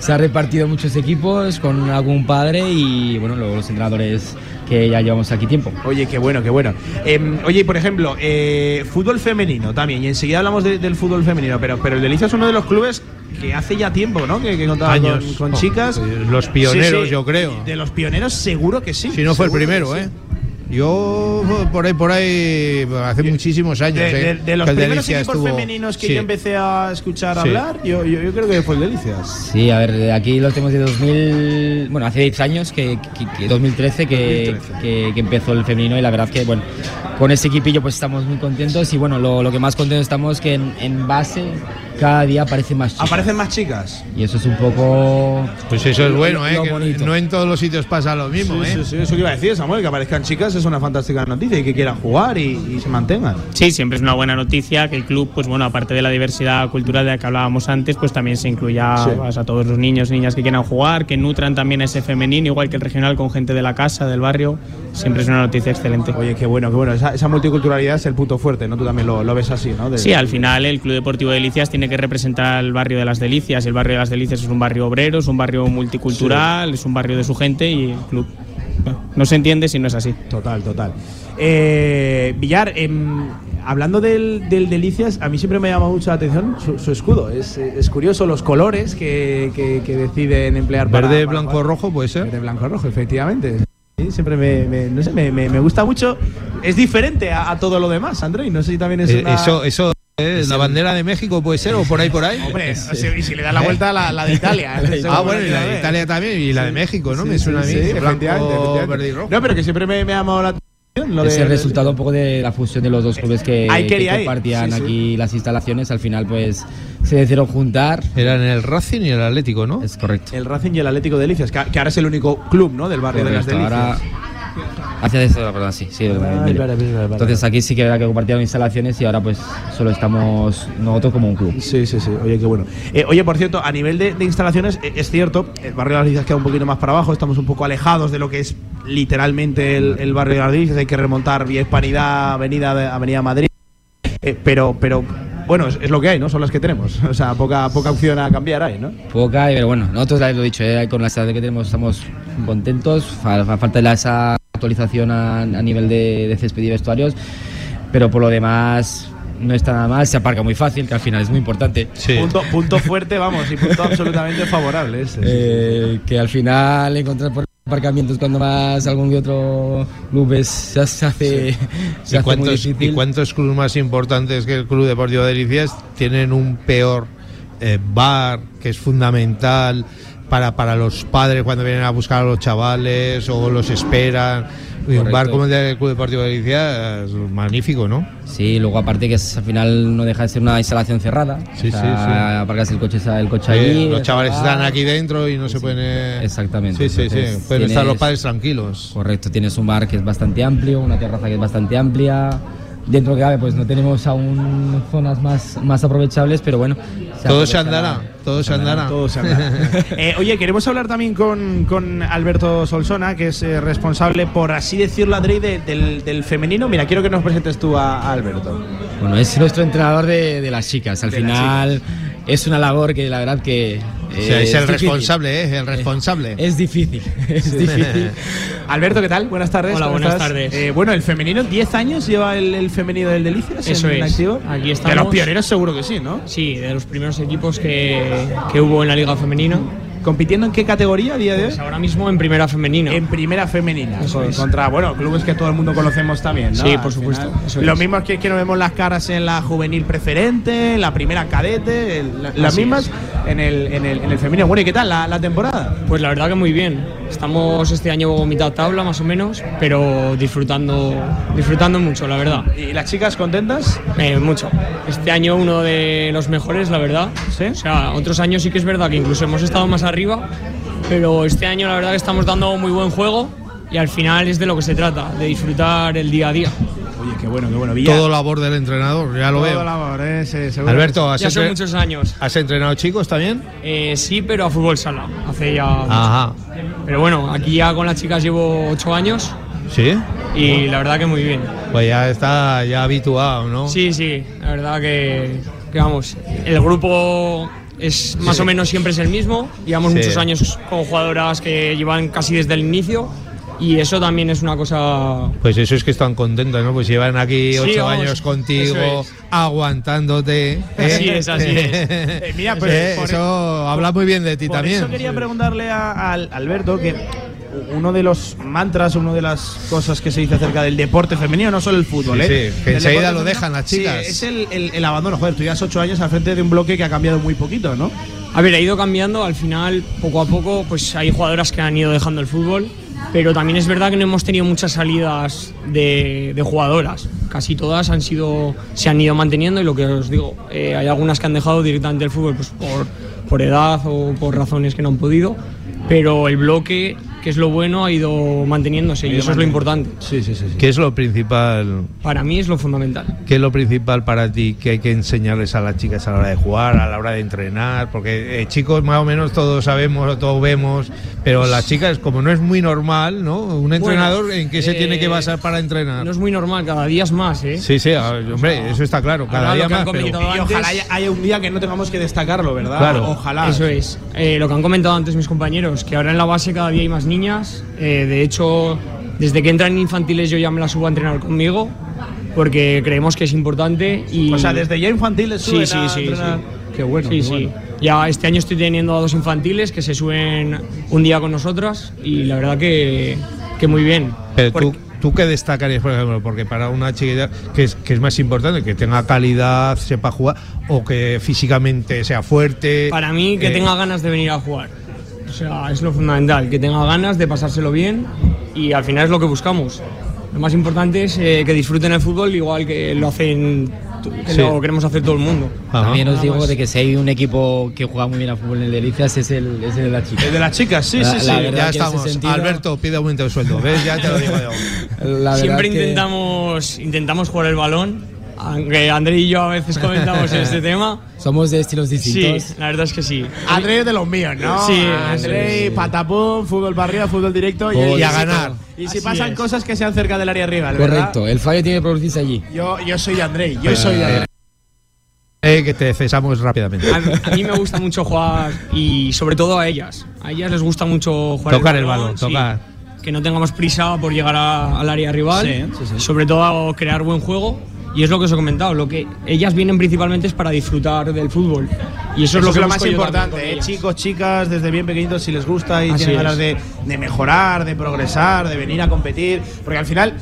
se ha repartido muchos equipos con algún padre y bueno, luego los entrenadores que ya llevamos aquí tiempo. Oye, qué bueno, qué bueno. Em, oye, por ejemplo, eh, fútbol femenino también, y enseguida hablamos de- del fútbol femenino, pero, pero el Delicia es uno de los clubes que hace ya tiempo, ¿no? Que, que contaba Años. con, con Oh, chicas. los pioneros, Sí, sí, yo creo. De los pioneros, seguro que sí. Si no fue el primero, sí. Yo por ahí, por ahí, hace muchísimos años. De, ¿eh? de- de los que primeros equipos estuvo- femeninos que sí. yo empecé a escuchar Sí. hablar, yo, yo, yo creo que fue el Delicias. Sí, a ver, aquí los tenemos de 2000, bueno, hace 10 años, que, que- que 2013, que, 2013. Que, que empezó el femenino y la verdad que, bueno, con ese equipillo pues estamos muy contentos y bueno, lo, lo que más contentos estamos que en, en base cada día aparecen más chicas. Aparecen más chicas. Y eso es un poco... Pues eso es bueno, ¿eh? Que no en todos los sitios pasa lo mismo, sí, ¿eh? sí, sí, eso que iba a decir, Samuel, que aparezcan chicas es una fantástica noticia y que quieran jugar y, y se mantengan. Sí, siempre es una buena noticia que el club, pues bueno, aparte de la diversidad cultural de la que hablábamos antes, pues también se incluya Sí. pues, a todos los niños y niñas que quieran jugar, que nutran también ese femenino, igual que el regional con gente de la casa, del barrio. Siempre es una noticia excelente. Oye, qué bueno, qué bueno. Esa, esa multiculturalidad es el punto fuerte, ¿no? Tú también lo, lo ves así, ¿no? De- Sí, al final el Club Deportivo Delicias tiene que representar al barrio de las Delicias. y El barrio de las Delicias es un barrio obrero, es un barrio multicultural, es un barrio de su gente y el club bueno, no se entiende si no es así. Total, total. Eh, Villar, em, hablando del, del Delicias, a mí siempre me llama mucho la atención su, su escudo. Es, es curioso los colores que, que- que deciden emplear para. Verde, para blanco, jugar. rojo, puede ser. Verde, blanco, rojo, efectivamente. Sí, siempre me, me- no sé, me, me- me gusta mucho. Es diferente a, a todo lo demás, André. No sé si también es Eh, una- Eso, eso, ¿eh? la bandera de México puede ser o por ahí, por ahí. Hombre, sea, y si le das la vuelta a la, la de Italia. <laughs> Ah, bueno, y la de Italia también, y la de México, ¿no? Sí, Me sí, suena a mí. sí, blanco, verde y rojo. No, pero que siempre me, me ha llamado la atención. Lo es de- el resultado un poco de la fusión de los dos clubes que, que compartían sí, sí. aquí las instalaciones. Al final, pues se decidieron juntar. Eran el Racing y el Atlético, ¿no? Es correcto. El Racing y el Atlético de Delicias, que, que ahora es el único club, ¿no? Del barrio Correcto, de las Delicias. ahora hacia eso, perdón, sí, sí. mire. vale, vale, vale. Entonces aquí sí que era que compartían instalaciones y ahora pues solo estamos nosotros como un club. Sí, sí, sí. Oye, qué bueno. Eh, oye, por cierto, a nivel de, de instalaciones, eh, es cierto, el barrio de las Delicias queda un poquito más para abajo, estamos un poco alejados de lo que es literalmente el, el barrio de las Delicias, hay que remontar vía Hispanidad, Avenida, de- Avenida Madrid. Eh, pero, pero bueno, es, es lo que hay, ¿no? Son las que tenemos. <laughs> O sea, poca, poca opción a cambiar hay, ¿no? Poca, pero bueno, nosotros lo he dicho, eh, con la edad que tenemos estamos contentos, fa- fa- falta la- esa actualización a, a nivel de, de césped y vestuarios, pero por lo demás no está nada mal, se aparca muy fácil, que al final es muy importante. Sí. Punto, punto fuerte, vamos, y punto <laughs> absolutamente favorable. ese, sí. Eh, que al final encontrar por aparcamientos cuando más algún que otro club es- se, hace, <laughs> se ¿Y hace muy cuántos, difícil. ¿Y cuántos clubes más importantes que el Club Deportivo de Delicias tienen un peor eh, bar que es fundamental para, para los padres cuando vienen a buscar a los chavales o los esperan? Y un bar como el del Club Deportivo de Delicias es magnífico, ¿no? Sí, luego aparte que es- al final no deja de ser una instalación cerrada. Sí, O sea, sí, sí. Aparcas el coche, el coche Eh, allí. los chavales ah, están aquí dentro y no se Sí, pueden. eh, exactamente. Sí, sí, sí. Entonces, Pueden estar los padres tranquilos. Correcto, tienes un bar que es bastante amplio, una terraza que es bastante amplia. Dentro que cabe, pues no tenemos aún zonas más, más aprovechables, pero bueno. Todo se andará, todo se andará. Todo se habla. Eh, oye, queremos hablar también con, con Alberto Solsona, que es eh, responsable, por así decirlo, Adri, de- del, del femenino. Mira, quiero que nos presentes tú a, a Alberto. Bueno, es nuestro entrenador de, de las chicas. Al De las final es una labor que la verdad que. O sea, eh, es el difícil. responsable, ¿eh? El responsable. Es difícil, <laughs> es difícil. Alberto, ¿qué tal? Buenas tardes. Hola, ¿cómo buenas estás? tardes. Eh, bueno, el femenino, 10 años lleva el, el femenino del Delicias. Eso en es. activo. Aquí De estamos. los pioneros, seguro que sí, ¿no? Sí, de los primeros equipos que, que hubo en la Liga Femenina. ¿Compitiendo en qué categoría a día de hoy? Pues ahora mismo en Primera Femenina. En primera femenina, Eso es. contra, bueno, clubes que todo el mundo conocemos también, ¿no? Sí, Al por supuesto, final. eso Lo es. mismo es que, que nos vemos las caras en la juvenil preferente, en la primera cadete, en la- las mismas en el, en, el, en el femenino. Bueno, ¿y qué tal la, la temporada? Pues la verdad que muy bien. Estamos este año mitad tabla más o menos, pero disfrutando, disfrutando mucho, la verdad. ¿Y las chicas contentas? Eh, mucho. Este año uno de los mejores, la verdad. ¿Sí? O sea, otros años sí que es verdad que incluso hemos estado más arriba, pero este año la verdad que estamos dando muy buen juego y al final es de lo que se trata, de disfrutar el día a día. Oye, qué bueno, qué bueno. Villar. Todo labor del entrenador, ya lo Todo veo. labor, ¿eh? Sí, seguro. Alberto, ¿has, Ya son muchos años. ¿has entrenado chicos también? Eh, sí, pero a fútbol sala, hace ya... Ajá. Pero bueno, aquí ya con las chicas llevo ocho años ¿Sí? y la verdad que muy bien. Pues ya está ya habituado, ¿no? Sí, sí, la verdad que, que vamos, el grupo es más o menos siempre es el mismo. Llevamos Sí. muchos años con jugadoras que llevan casi desde el inicio y eso también es una cosa. Pues eso es que están contentos, ¿no? Pues llevan aquí Sí, ocho vamos, años contigo, es. aguantándote. ¿eh? Así es, así es. Eh, mira, pues, Eh, por- eso habla muy bien de ti Por también. eso quería preguntarle a, a Alberto que uno de los mantras, una de las cosas que se dice acerca del deporte femenino, no solo el fútbol, Sí, ¿eh? sí, que enseguida lo dejan las sí, chicas. es el, el- el abandono. Joder, tú llevas ocho años al frente de un bloque que ha cambiado muy poquito, ¿no? A ver, ha ido cambiando, al final, poco a poco, pues hay jugadoras que han ido dejando el fútbol, pero también es verdad que no hemos tenido muchas salidas de, de jugadoras. Casi todas han sido, se han ido manteniendo y lo que os digo, eh, hay algunas que han dejado directamente el fútbol pues, por, por edad o por razones que no han podido, pero el bloque, que es lo bueno, ha ido manteniéndose y eso es lo importante. Sí, sí, sí. ¿Qué es lo principal? Para mí es lo fundamental. ¿Qué es lo principal para ti que hay que enseñarles a las chicas a la hora de jugar, a la hora de entrenar? Porque eh, chicos más o menos todos sabemos o todos vemos, pero las chicas como no es muy normal, ¿no? Un entrenador en qué se eh, tiene que basar para entrenar. No es muy normal, cada día es más, ¿eh? Sí, sí, a ver, hombre, eso está claro, cada día más. pero- Y ojalá haya, haya un día que no tengamos que destacarlo, ¿verdad? Claro. Ojalá. Eso es. Eh, lo que han comentado antes mis compañeros, que ahora en la base cada día hay más niñas. Eh, de hecho, desde que entran en infantiles yo ya me las subo a entrenar conmigo, porque creemos que es importante. Y, O sea, desde ya infantiles Sí, suben sí, a sí, entrenar. sí. Qué bueno. Sí, qué sí. bueno. Ya este año estoy teniendo a dos infantiles que se suben un día con nosotras y la verdad que, que muy bien. Pero tú, Porque- ¿tú qué destacarías, por ejemplo? Porque para una chiquita, que es, que es más importante? Que tenga calidad, sepa jugar, o que físicamente sea fuerte. Para mí, que Eh, tenga ganas de venir a jugar. O sea, es lo fundamental, que tenga ganas de pasárselo bien y al final es lo que buscamos. Lo más importante es eh, que disfruten el fútbol igual que lo hacen, que Sí. lo queremos hacer todo el mundo. Ajá. También os digo de que si hay un equipo que juega muy bien a fútbol en el Delicias es el, es el de la chica. El de las chicas, sí, La- sí, sí. la Ya estamos. sentido- Alberto pide aumento de sueldo. ¿Ves? Ya te lo digo yo. Siempre que- intentamos, intentamos jugar el balón, aunque André y yo a veces comentamos este tema. <laughs> Somos de estilos Sí, distintos. la verdad es que sí. André es de los míos, ¿no? Sí, André, sí, sí. patapum, fútbol para arriba, fútbol directo y, y a ganar. Y si Así pasan es. cosas que sean cerca del área rival, ¿verdad? Correcto, el fallo tiene que producirse allí. Yo, yo soy de André, yo soy de André. Eh, que te cesamos rápidamente. A, a mí me gusta mucho jugar y sobre todo a ellas. A ellas les gusta mucho jugar Tocar el balón, sí. tocar. Que no tengamos prisa por llegar a- al área rival. Sí, sí, sí. Sobre todo crear buen juego. Y es lo que os he comentado, lo que ellas vienen principalmente es para disfrutar del fútbol. Y eso, es lo que más busco yo también importante, ¿eh? chicos, chicas, desde bien pequeñitos, si les gusta y Así tienen es. ganas de, de mejorar, de progresar, de venir a competir. Porque al final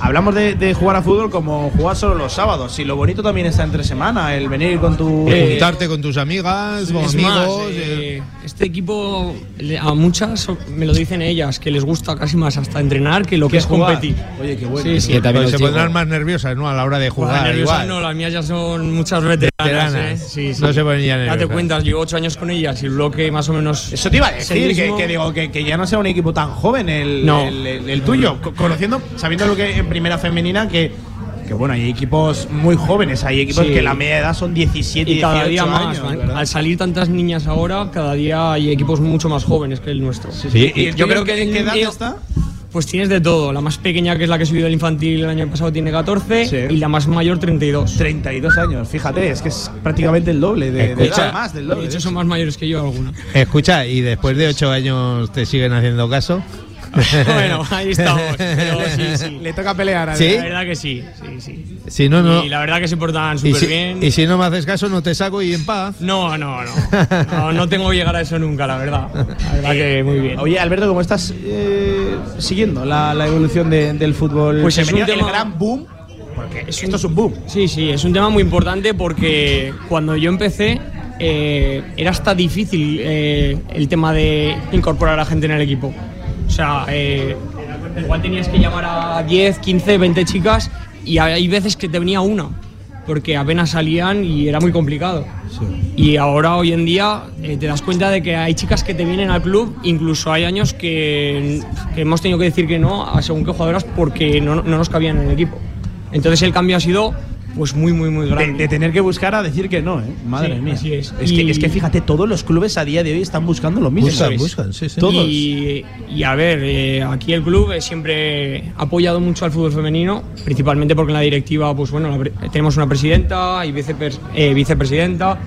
hablamos de, de jugar a fútbol como jugar solo los sábados. Y lo bonito también está entre semana, el venir con tu. Eh, juntarte con tus amigas, con amigos. más, eh, eh, este equipo, a muchas me lo dicen ellas, que les gusta casi más hasta entrenar que lo que, es jugar. competir. Oye, qué bueno. Sí, sí. Que también pues se pondrán más nerviosas, ¿no? A la hora de jugar. nerviosas igual. no, las mías ya son muchas veteranas. Veteranas. ¿eh? Sí, sí. No se ponen ya nerviosas. cuentas, llevo ocho años con ellas y el bloque más o menos. Eso te iba a decir, que, que digo que, que ya no sea un equipo tan joven el, No. el, el- el tuyo. Co- Conociendo, sabiendo lo que en primera femenina, que, que bueno, hay equipos muy jóvenes, hay equipos Sí. que la media edad son 17 Y cada 18 día más. años. Al salir tantas niñas ahora, cada día hay equipos mucho más jóvenes que el nuestro. Sí, ¿Y el yo creo que en qué edad está? Pues tienes de todo. La más pequeña, que es la que subió el infantil el año pasado, tiene 14 Sí. y la más mayor 32. 32 años, fíjate, es que es prácticamente el doble de, de Escucha, edad, más del De doble. hecho, son más mayores que yo algunas. Escucha, y después de ocho años te siguen haciendo caso. <laughs> bueno, ahí estamos. Pero sí, sí. Le toca pelear a Sí. La verdad que sí, sí, sí. Si no, no. Y la verdad que se portan súper si, bien. y si no me haces caso, no te saco y en paz. No, no, no, no. No tengo que llegar a eso nunca, la verdad. La verdad que muy bien. Oye, Alberto, ¿cómo estás eh, siguiendo la, la evolución de- del fútbol Pues es un tema- El gran boom, porque esto es un boom. Sí, sí, es un tema muy importante porque cuando yo empecé eh, era hasta difícil eh, el tema de incorporar a gente en el equipo. O sea, eh, igual tenías que llamar a 10, 15, 20 chicas y hay veces que te venía una, porque apenas salían y era muy complicado. Y ahora, hoy en día, eh, te das cuenta de que hay chicas que te vienen al club, incluso hay años que, que hemos tenido que decir que no a según qué jugadoras porque no, no nos cabían en el equipo. Entonces el cambio ha sido pues muy, muy, muy De, grande. de tener que buscar a decir que no, ¿eh? Madre Sí, mía. así es. Es, Y- que, es que fíjate, todos los clubes a día de hoy están buscando lo mismo. Buscan, ¿sabes? buscan, sí, sí. Todos. Y, y a ver, eh, aquí el club siempre ha apoyado mucho al fútbol femenino, principalmente porque en la directiva, pues bueno, tenemos una presidenta y vicepres- eh, vicepresidenta.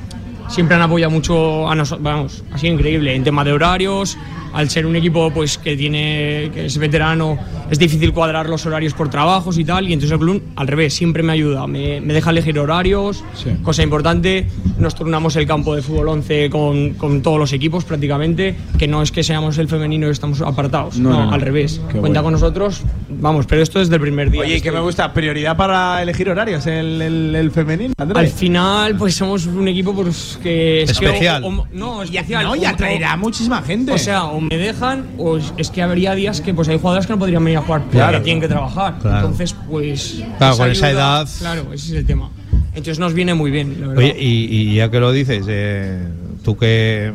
Siempre han apoyado mucho a nosotros, vamos, ha sido increíble en tema de horarios. Al ser un equipo pues que tiene que es veterano, es difícil cuadrar los horarios por trabajos y tal. Y entonces el club, al revés, siempre me ayuda. Me, me deja elegir horarios, cosa importante. Nos turnamos el campo de fútbol 11 con, con todos los equipos prácticamente, que no es que seamos el femenino y estamos apartados. No, No, no, al revés. Qué Cuenta bueno. con nosotros, vamos, pero esto es del primer día. Oye, y que me gusta, prioridad para elegir horarios, el, el, el femenino, Andrés. Al final, pues somos un equipo pues, que es que o- Especial. o- no, Ya, especial. no, o- ya o- traerá muchísima gente. O sea, o me dejan, o es- que habría días que pues hay jugadores que no podrían venir a jugar porque Claro. tienen que trabajar. Claro. Entonces, pues. Claro, con esa edad- Claro, ese es el tema. Entonces nos viene muy bien, la verdad. Oye, y, y ya que lo dices, eh, tú que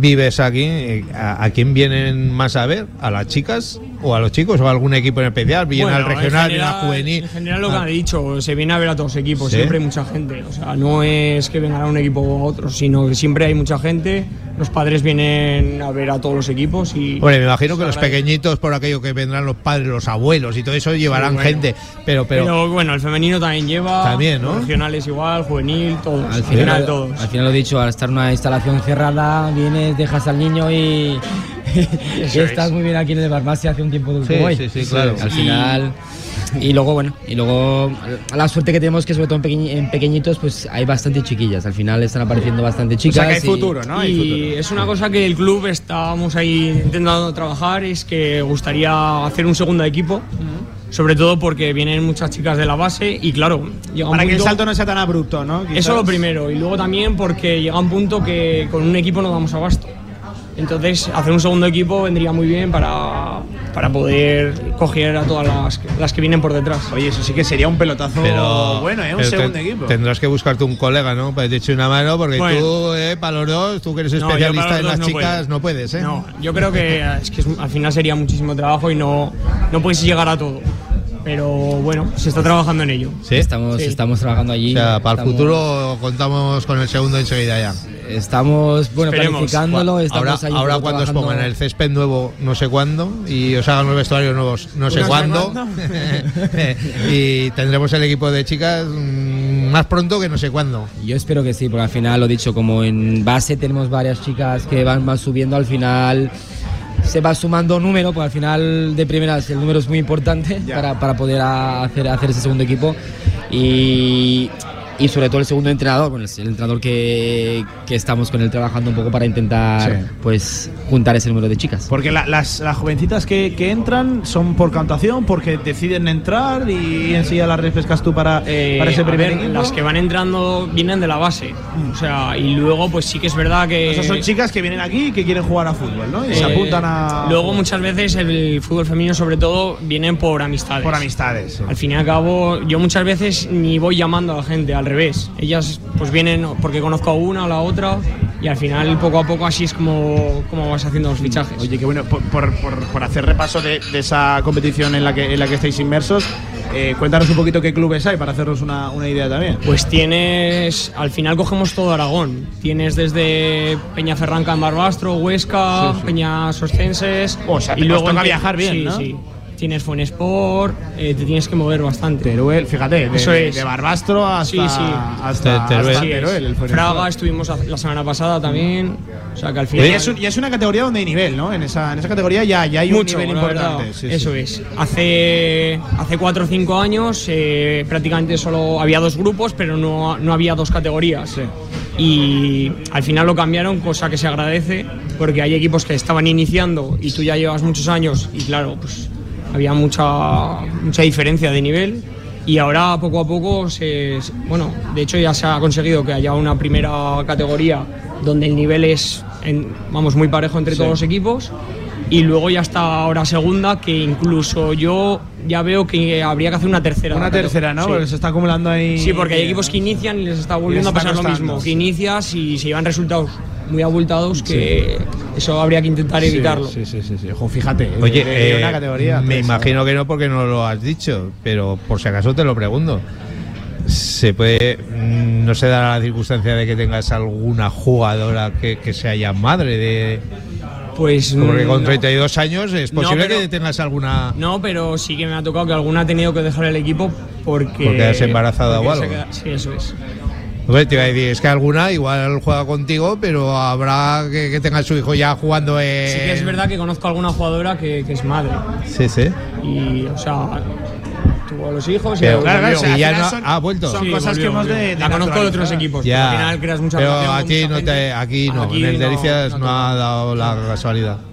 vives aquí, eh, ¿a, a quién vienen más a ver? ¿A las chicas o a los chicos o a algún equipo en especial? ¿Vienen Bueno, al regional, vienen al general- juvenil? En general, lo que Ah, han dicho, se viene a ver a todos los equipos. ¿Sí? Siempre hay mucha gente. O sea, no es que vengan a un equipo u otro, sino que siempre hay mucha gente. Los padres vienen a ver a todos los equipos y. Hombre, me imagino que los pequeñitos, por aquello que vendrán los padres, los abuelos y todo eso, llevarán bueno. gente. Pero, pero, Pero, bueno, el femenino también lleva. También, ¿no? los Regionales igual, juvenil, todos. Al Al final, final, todos. al final lo he dicho, al estar en una instalación cerrada, vienes, dejas al niño y, y <laughs> Eso estás es. muy bien aquí en el Barmasia hace un tiempo de Sí, como hoy. sí, sí, claro. Al Y- final. Y luego, bueno, y luego la suerte que tenemos que sobre todo en, pequeñi- en pequeñitos, pues hay bastante chiquillas. Al final están apareciendo bastante o chicas. sea que hay y- futuro, ¿no? Hay y futuro. es una cosa que el club estábamos ahí intentando trabajar, es que gustaría hacer un segundo equipo, sobre todo porque vienen muchas chicas de la base y claro, llega un Para que el punto- salto no sea tan abrupto, ¿no? Eso Quizás. lo primero, y luego también porque llega un punto que con un equipo no damos abasto. Entonces, hacer un segundo equipo vendría muy bien para, para poder coger a todas las, las que vienen por detrás. Oye, eso sí que sería un pelotazo pero- bueno, ¿eh? Un pero segundo te- equipo. Tendrás que buscarte un colega, ¿no? Para que te eche una mano, porque Bueno. tú, eh, para los dos, tú que eres especialista en las no chicas, puedo. no puedes, ¿eh? No, yo creo que es que es- al final sería muchísimo trabajo y no, no puedes llegar a todo. pero bueno, se está trabajando en ello. ¿Sí? Estamos, Sí. estamos trabajando allí. O sea, para el futuro contamos con el segundo enseguida ya. Estamos, bueno, Esperemos. planificándolo. Estamos Ahora, ahí ahora cuando os trabajando- pongan el césped nuevo no sé cuándo y os hagan los vestuarios nuevos no sé cuándo <laughs> y tendremos el equipo de chicas mm, más pronto que no sé cuándo. Yo espero que sí, porque al final, lo dicho, como en base tenemos varias chicas que van, van subiendo, al final se va sumando número, porque al final de primeras el número es muy importante para, para poder hacer, hacer ese segundo equipo. Y, y sobre todo el segundo entrenador, bueno, el entrenador que, que estamos con él trabajando un poco para intentar Sí. pues juntar ese número de chicas. Porque la- las, las jovencitas que, que entran son por cantación, porque deciden entrar y enseguida las repescas tú para, Eh, para ese a primer ver, las que van entrando vienen de la base. O sea, y luego, pues sí que es verdad que. O sea, son chicas que vienen aquí y que quieren jugar a fútbol, ¿no? Y se eh, apuntan a. Luego, muchas veces, el fútbol femenino, sobre todo, vienen por amistades. Por amistades. sí. Al fin y al cabo, yo muchas veces ni voy llamando a la gente, al revés. Ellas pues vienen porque conozco a una o la otra y al final poco a poco así es como, como vas haciendo los fichajes. Oye, qué bueno, por, por- por- hacer repaso de, de esa competición en la que, en la que estáis inmersos, eh, cuéntanos un poquito qué clubes hay para hacernos una, una idea también. Pues tienes, al final cogemos todo Aragón. Tienes desde Peñaferranca en Barbastro, Huesca, Peñas Oscenses. O sea, te- os toca viajar bien, sí, ¿no? sí. Tienes Fuenesport, eh, te tienes que mover bastante. Teruel, fíjate, de, Eso es. de Barbastro hasta, Sí, sí. hasta, Te- Teruel. hasta. Teruel, el. Fraga estuvimos la semana pasada también. O sea que al Y final. es, un- y es una categoría donde hay nivel, ¿no? En esa, en esa categoría ya, ya hay mucho, un nivel importante. verdad. Sí, sí. Eso es. Hace, hace cuatro o cinco años eh, prácticamente solo había dos grupos, pero no, no había dos categorías. Y al final lo cambiaron, cosa que se agradece, porque hay equipos que estaban iniciando y tú ya llevas muchos años y claro, pues había mucha, mucha diferencia de nivel. Y ahora poco a poco, se, bueno, de hecho ya se ha conseguido que haya una primera categoría donde el nivel es, en- vamos, muy parejo entre todos los equipos. Y luego ya está ahora segunda, que incluso yo ya veo que habría que hacer una tercera. Una tercera, ¿no? Sí. Porque se está acumulando ahí. Sí, porque hay equipos que inician y les está volviendo a está pasar lo mismo. Que inicias y se llevan resultados muy abultados que eso habría que intentar Sí, evitarlo. Sí, sí, sí. sí. Ojo, fíjate. eh, Oye, eh, una categoría. me tres, imagino que no porque no lo has dicho, pero por si acaso te lo pregunto. Se puede, mm, no se da la circunstancia de que tengas alguna jugadora que, que sea ya madre de, Pues porque con no. 32 años es No, posible pero- que tengas alguna. No, pero sí que me ha tocado que alguna ha tenido que dejar el equipo porque. Porque has embarazada porque o se algo. queda- Sí, eso es. Hombre, te iba a decir, es que alguna igual juega contigo, pero habrá que, que tenga su hijo ya jugando en. Sí que es verdad que conozco a alguna jugadora que, que es madre. Sí, sí. Y, o sea, tuvo los hijos y Pero luego Claro, claro, volvió. o sea, Y ya no- son- ha vuelto. Son Sí, cosas volvió, que hemos de. de La conozco de otros equipos. Ya. Al final creas mucha pero aquí mucha no te, aquí no, Aquí en el no- Delicias no no, ha dado la casualidad. <laughs>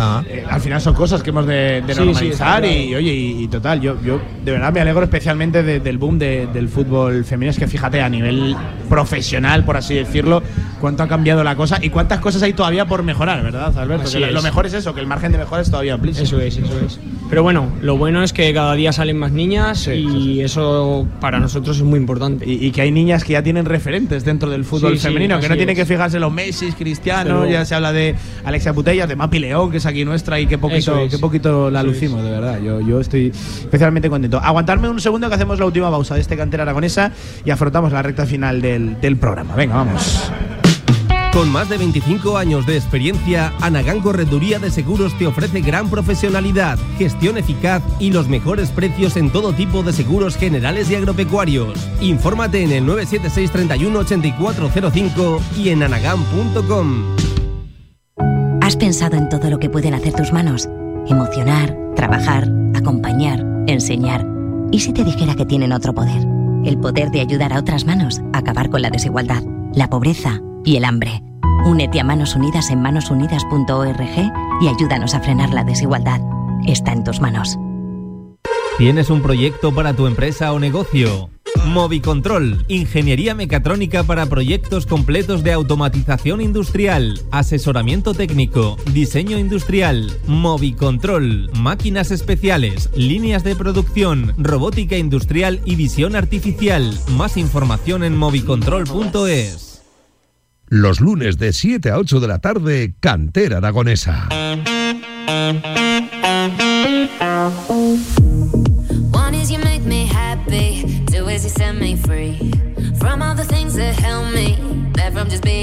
Ah. Eh, al final son cosas que hemos de, de Sí, normalizar sí, está claro. y oye y, y total yo, yo de verdad me alegro especialmente de- del boom de- del fútbol femenino es que fíjate a nivel profesional por así decirlo cuánto ha cambiado la cosa y cuántas cosas hay todavía por mejorar verdad Alberto Que lo- mejor es eso que el margen de mejora es todavía amplísimo Eso es, eso es. Pero bueno, lo bueno es que cada día salen más niñas Sí, y eso para nosotros es muy importante. y, y que hay niñas que ya tienen referentes dentro del fútbol Sí, sí, femenino, que no tienen es. que fijarse en los Messi, Cristiano, Pero- ya se habla de Alexia Putellas, de Mapi León, que es aquí nuestra y qué poquito, es. qué poquito la lucimos, de verdad. Yo, yo estoy especialmente contento. Aguantarme un segundo que hacemos la última pausa de este cantera aragonesa y afrontamos la recta final del, del programa. Venga, vamos. Con más de 25 años de experiencia, Anagán Correduría de Seguros te ofrece gran profesionalidad, gestión eficaz y los mejores precios en todo tipo de seguros generales y agropecuarios. Infórmate en el 976 31 8405 y en anagán.com. ¿Has pensado en todo lo que pueden hacer tus manos? Emocionar, trabajar, acompañar, enseñar. ¿Y si te dijera que tienen otro poder? El poder de ayudar a otras manos a acabar con la desigualdad, la pobreza y el hambre. Únete a Manos Unidas en manosunidas.org y ayúdanos a frenar la desigualdad. Está en tus manos. ¿Tienes un proyecto para tu empresa o negocio? Movicontrol, ingeniería mecatrónica para proyectos completos de automatización industrial, asesoramiento técnico, diseño industrial, Movicontrol, máquinas especiales, líneas de producción, robótica industrial y visión artificial. Más información en movicontrol.es los lunes de 7 a 8 de la tarde, Cantera Aragonesa. From just being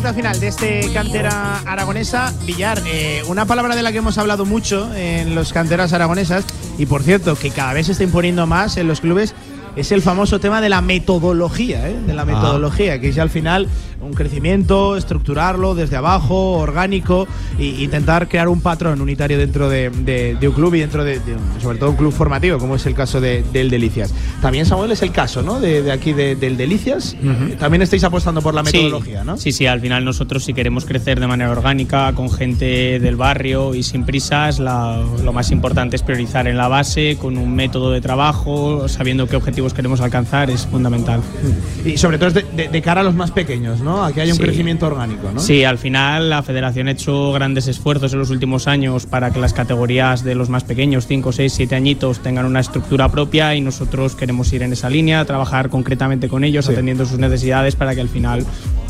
recta final de este cantera aragonesa. Villar, eh, una palabra de la que hemos hablado mucho en los canteras aragonesas, y por cierto, que cada vez se está imponiendo más en los clubes, es el famoso tema de la metodología, ¿eh? de la metodología, que es al final un crecimiento, estructurarlo desde abajo, orgánico, e intentar crear un patrón unitario dentro de, de- de un club y dentro de, de un- sobre todo un club formativo, como es el caso de- del Delicias. También, Samuel, es el caso, ¿no? De, aquí de- del Delicias. También estáis apostando por la Sí, metodología, ¿no? Sí, sí, al final nosotros si queremos crecer de manera orgánica, con gente del barrio y sin prisas, la- lo más importante es priorizar en la base, con un método de trabajo, sabiendo qué objetivos queremos alcanzar, es fundamental. Y sobre todo es de, de- de cara a los más pequeños, ¿no? A que haya un Sí. crecimiento orgánico, ¿no? Sí, al final la federación ha hecho grandes esfuerzos en los últimos años para que las categorías de los más pequeños, 5, 6, 7 añitos, tengan una estructura propia y nosotros queremos ir en esa línea, trabajar concretamente con ellos, atendiendo sus necesidades para que al final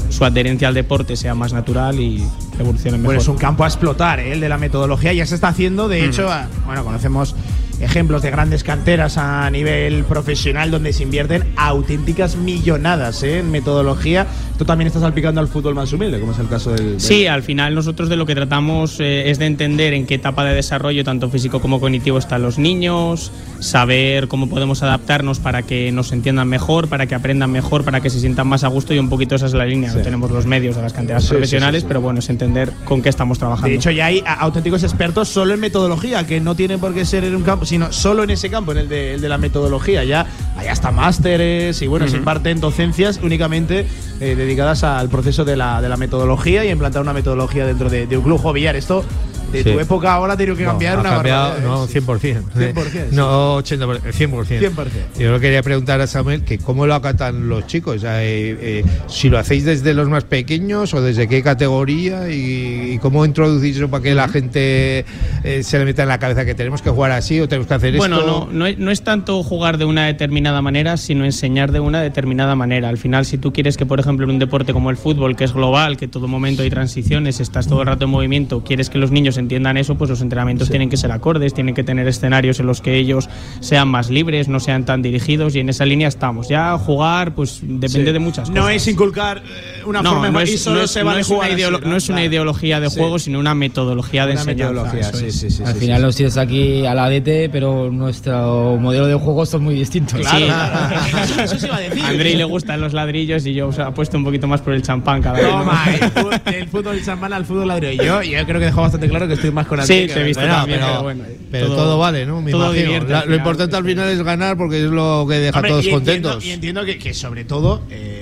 su adherencia al deporte sea más natural y evolucionen mejor. Bueno, es un campo a explotar, ¿eh? el de la metodología. Ya se está haciendo, de hecho, a- bueno, conocemos ejemplos de grandes canteras a nivel profesional donde se invierten auténticas millonadas ¿eh? en metodología. Esto también está salpicando al fútbol más humilde, como es el caso del. del- Sí, al final nosotros de lo que tratamos eh, es de entender en qué etapa de desarrollo, tanto físico como cognitivo, están los niños, saber cómo podemos adaptarnos para que nos entiendan mejor, para que aprendan mejor, para que se sientan más a gusto y un poquito esa es la línea. No tenemos los medios de las canteras Sí, profesionales, sí, pero bueno, es entender con qué estamos trabajando. De hecho, ya hay auténticos expertos solo en metodología, que no tienen por qué ser en un campo, sino solo en ese campo, en el de, el de la metodología. Ya hay hasta másteres y bueno, se Ujú. imparten docencias únicamente eh, dedicadas al proceso de la, de la metodología y a implantar una metodología dentro de, de un club jovillar. Esto de Sí. tu época ahora ha tenido que No, cambiar ha una cambiado, barbaridad, No, ¿eh? 100%. 100%, sí. No 80%, 100%. 100%. Yo le quería preguntar a Samuel que cómo lo acatan los chicos. O sea, eh, eh, si lo hacéis desde los más pequeños o desde qué categoría y, y cómo introducís eso para que la gente eh, se le meta en la cabeza que tenemos que jugar así o tenemos que hacer Bueno, esto. no, no, es, no es tanto jugar de una determinada manera, sino enseñar de una determinada manera. Al final, si tú quieres que, por ejemplo, en un deporte como el fútbol, que es global, que todo momento hay transiciones, estás todo el rato en movimiento, quieres que los niños entiendan eso, pues los entrenamientos tienen que ser acordes, tienen que tener escenarios en los que ellos sean más libres, no sean tan dirigidos, y en esa línea estamos. Ya jugar, pues depende Sí. de muchas cosas. No es inculcar eh, una no, forma no es, y solo no es- se no vale es una jugar así, ideolo- no es una Claro. ideología de Sí. juego, sino una metodología de Una enseñanza. metodología, sí, sí, sí, Al sí, final sí. los tienes aquí a la DT, pero nuestro modelo de juego son muy distintos. Sí. <laughs> Eso se iba a decir. A Andrei le gustan los ladrillos y yo os apuesto un poquito más por el champán cada vez. ¿no? Toma, el fútbol, el fútbol champán al fútbol ladrillo. Yo, yo creo que dejó bastante claro que estoy más con Sí, Andrei que te he visto Bueno, también, pero, pero bueno. pero todo, vale, ¿no? Me todo imagino. divierte La- lo importante al sí. final es ganar porque es lo que deja a todos contentos. y entiendo que, sobre todo eh,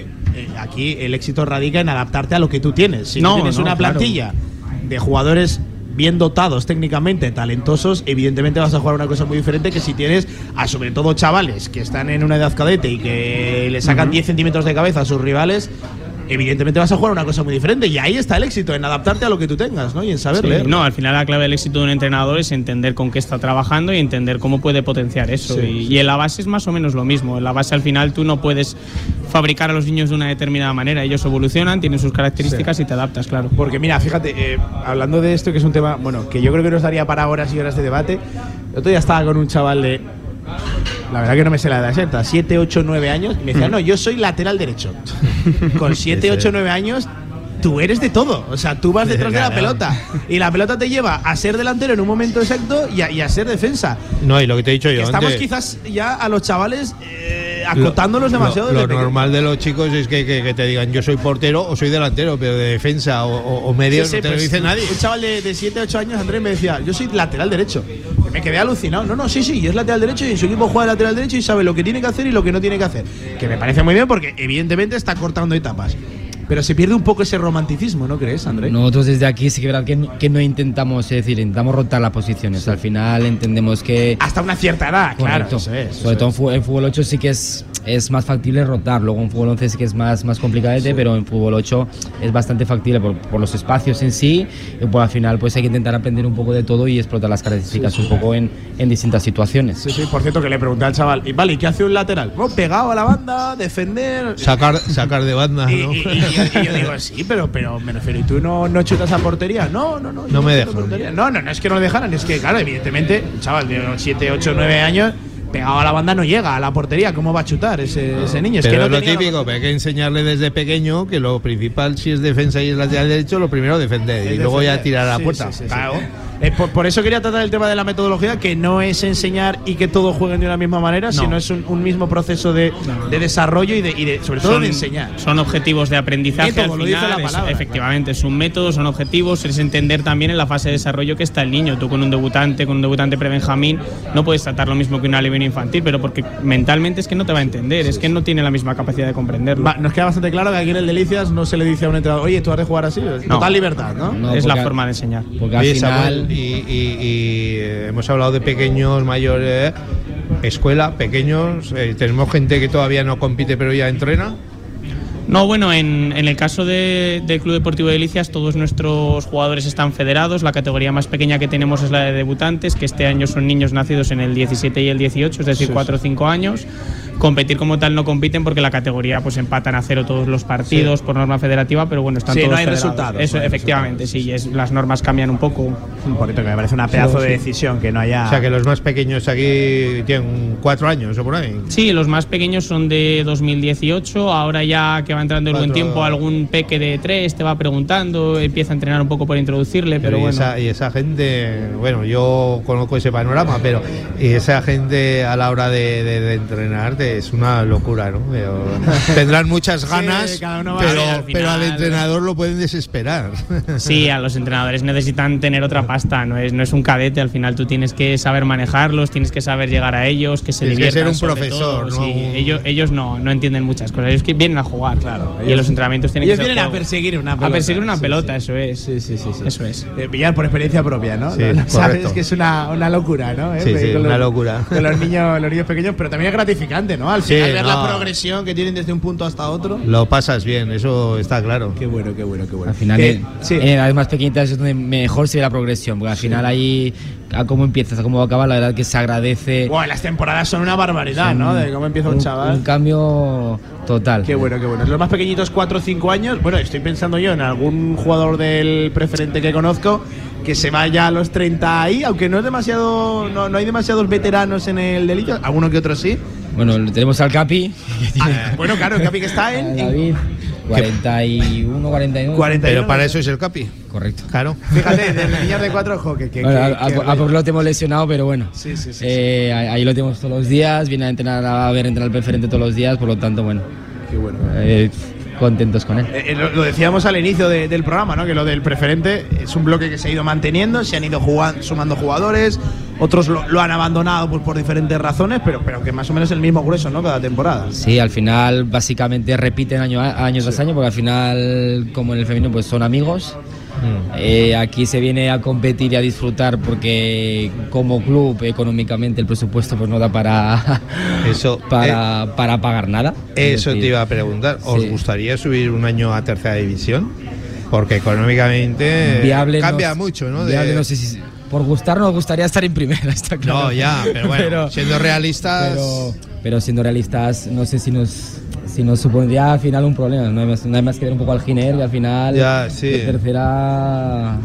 aquí el éxito radica en adaptarte a lo que tú tienes. Si No, tienes no, una claro. plantilla de jugadores bien dotados técnicamente, talentosos, evidentemente vas a jugar una cosa muy diferente que si tienes a sobre todo chavales que están en una edad cadete y que le sacan 10 centímetros de cabeza a sus rivales. Evidentemente vas a jugar una cosa muy diferente y ahí está el éxito, en adaptarte a lo que tú tengas, ¿no? Y en saber Sí, leer. no, al final la clave del éxito de un entrenador es entender con qué está trabajando y entender cómo puede potenciar eso. Sí, y, sí. y en la base es más o menos lo mismo. En la base al final tú no puedes fabricar a los niños de una determinada manera. Ellos evolucionan, tienen sus características y te adaptas, claro. Porque mira, fíjate, eh, hablando de esto, que es un tema, bueno, que yo creo que nos daría para horas y horas de debate. El otro día estaba con un chaval de. La verdad que no me sé la edad exacta, 7, 8, 9 años. Y me decía, no, yo soy lateral derecho. <laughs> Con 7, 8, 9 años, tú eres de todo. O sea, tú vas detrás de la pelota. Y la pelota te lleva a ser delantero en un momento exacto y a, y a ser defensa. No, y lo que te he dicho yo estamos antes. quizás ya a los chavales eh, Lo- acotándolos demasiado. Lo, lo normal de los chicos es que, que- que te digan yo soy portero o soy delantero, pero de defensa o, o- o medio Sí, sí, no te lo pues, dice nadie. Un chaval de, de 7, 8 años, Andrés, me decía, yo soy lateral derecho. Y me quedé alucinado. No, no, sí, sí, es lateral derecho y su equipo juega de lateral derecho y sabe lo que tiene que hacer y lo que no tiene que hacer. Que me parece muy bien porque evidentemente está cortando etapas. Pero se pierde un poco ese romanticismo, ¿no crees, André? Nosotros desde aquí sí que es verdad que no, que no intentamos, es decir, intentamos rotar las posiciones. Al final entendemos que... Hasta una cierta edad, claro. Correcto. eso es, Sobre eso todo en en fútbol 8 sí que es, es más factible rotar. Luego en fútbol 11 sí que es más, más complicadete, pero en fútbol 8 es bastante factible por, por los espacios en sí. Y pues al final pues hay que intentar aprender un poco de todo y explotar las características un poco en, en distintas situaciones. Sí, sí, por cierto, que le pregunté al chaval, y vale, ¿y qué hace un lateral? Bueno, pegado a la banda, defender. Sacar, sacar de banda, ¿no? y- y y yo digo, sí, pero, pero me refiero, ¿y tú no, no chutas a portería? No, no, no. No me dejan. portería. No, no, no es que no le dejaran, es que, claro, evidentemente, un chaval de 7, 8, 9 años, pegado a la banda no llega a la portería. ¿Cómo va a chutar ese, ese niño? Es Pero que no es lo típico, pero hay que enseñarle desde pequeño que lo principal, si es defensa y es lateral derecho, lo primero defender y luego ya tirar a la Sí, puerta. sí, sí, sí. Claro. Eh, por, por eso quería tratar el tema de la metodología, que no es enseñar y que todos jueguen de una misma manera, sino es un, un mismo proceso de, de desarrollo y, de, y de- sobre todo Son- de enseñar. Son objetivos de aprendizaje Método, al lo dice final. la es- efectivamente, es un método, son objetivos, es entender también en la fase de desarrollo que está el niño. Tú con un debutante, con un debutante prebenjamín, no puedes tratar lo mismo que un alevino infantil, pero porque mentalmente es que no te va a entender, es que no tiene la misma capacidad de comprenderlo. Va, nos queda bastante claro que aquí en el Delicias no se le dice a un entrenador, oye, tú has de jugar así. Total libertad, ¿no? No, es la forma de enseñar. Porque al final... Y, y- y, eh, hemos hablado de pequeños, mayores, escuela, pequeños. eh, tenemos gente que todavía no compite pero ya entrena. No, bueno, en, en el caso de- del Club Deportivo de Delicias, todos nuestros jugadores están federados. La categoría más pequeña que tenemos es la de debutantes, que este año son niños nacidos en el 17 y el 18, es decir, 4 o 5 años. Competir como tal no compiten porque la categoría pues empatan a cero todos los partidos por norma federativa, pero bueno, están Sí, todos no hay federados. resultados, Eso, no hay efectivamente, sí, es, las normas cambian un poco. Por que me parece una pedazo de decisión que no haya. O sea que los más pequeños aquí tienen cuatro años o por ahí. Sí, los más pequeños son de 2018. Ahora ya que va entrando el buen tiempo, algún peque de tres te va preguntando, empieza a entrenar un poco por introducirle, pero y, bueno. esa, y esa gente, bueno, yo conozco ese panorama, pero y esa gente a la hora de, de- de entrenar te- es una locura, ¿no? Pero <laughs> tendrán muchas Sí, ganas, va pero, a- al pero al final- entrenador lo pueden desesperar. <laughs> Sí, a los entrenadores necesitan tener otra pasta, no es, no es un cadete, al final tú tienes que saber manejarlos, tienes que saber llegar a ellos, que se Tienes que diviertan. ser un profesor, todo, ¿no? sí. ellos, ellos no, no entienden muchas cosas, ellos que vienen a jugar, claro. Y ellos- en los entrenamientos tienen ellos que ser vienen a perseguir una A pelota. perseguir una Sí, pelota, sí. eso es. Sí, sí, sí, sí. Eso es. Eh, pillar por experiencia propia, ¿no? Sí, <laughs> Sabes que es una, una locura, ¿no? Eh, Sí, sí, con una los- locura. Con los niños, los niños pequeños, pero también es gratificante, ¿no? Al Sí, final ver la progresión que tienen desde un punto hasta otro. lo pasas bien, eso está claro. Qué bueno, qué bueno, qué bueno. Al final, sí. en edades más pequeñitas es donde mejor se ve la progresión, porque al final ahí, a cómo empiezas, a cómo acabas, la verdad que se agradece. Buah, las temporadas son una barbaridad, ¿no? De cómo empieza un, un, chaval. un cambio total. Qué bueno, qué bueno. Los más pequeñitos, 4 o 5 años. Bueno, estoy pensando yo en algún jugador del preferente que conozco que se vaya a los 30 ahí, aunque no es demasiado. No, no hay demasiados veteranos en el delito. Alguno que otro sí. Bueno, tenemos al Capi, Ah, bueno, claro, el Capi que está en. <laughs> David, 41, 49. 40. Pero para eso es el capi, Correcto. claro. Fíjate, de niños de 4 ojo, que. que, Bueno, que- a, a- que- a por lo tenemos lesionado, pero bueno. Sí, sí, sí, Eh, ahí ahí lo tenemos todos los días, viene a entrenar a ver entrenar al preferente todos los días, por lo tanto, bueno, Qué bueno. eh, contentos con él. Eh, eh, lo, lo decíamos al inicio de- del programa, ¿no? Que lo del preferente es un bloque que se ha ido manteniendo, se han ido jugando, sumando jugadores, otros lo, lo han abandonado pues, por diferentes razones, pero, pero que más o menos es el mismo grueso, ¿no? Cada temporada. Sí, al final básicamente repiten año, a- año tras año, porque al final, como en el femenino, pues son amigos. Eh, aquí se viene a competir y a disfrutar porque como club económicamente el presupuesto pues no da para <laughs> Eso, para, para pagar nada. Es Eso te iba a preguntar. ¿Os sí. gustaría subir un año a tercera división? Porque económicamente viable cambia no- mucho, ¿no? De- viable no sé si por gustar nos gustaría estar en primera, <laughs> está claro. No, ya, pero bueno, siendo realistas. pero, pero siendo realistas, no sé si nos, si nos supondría al final un problema. No hay más, no hay más que ver un poco al Giner y al final Ya, sí. tercera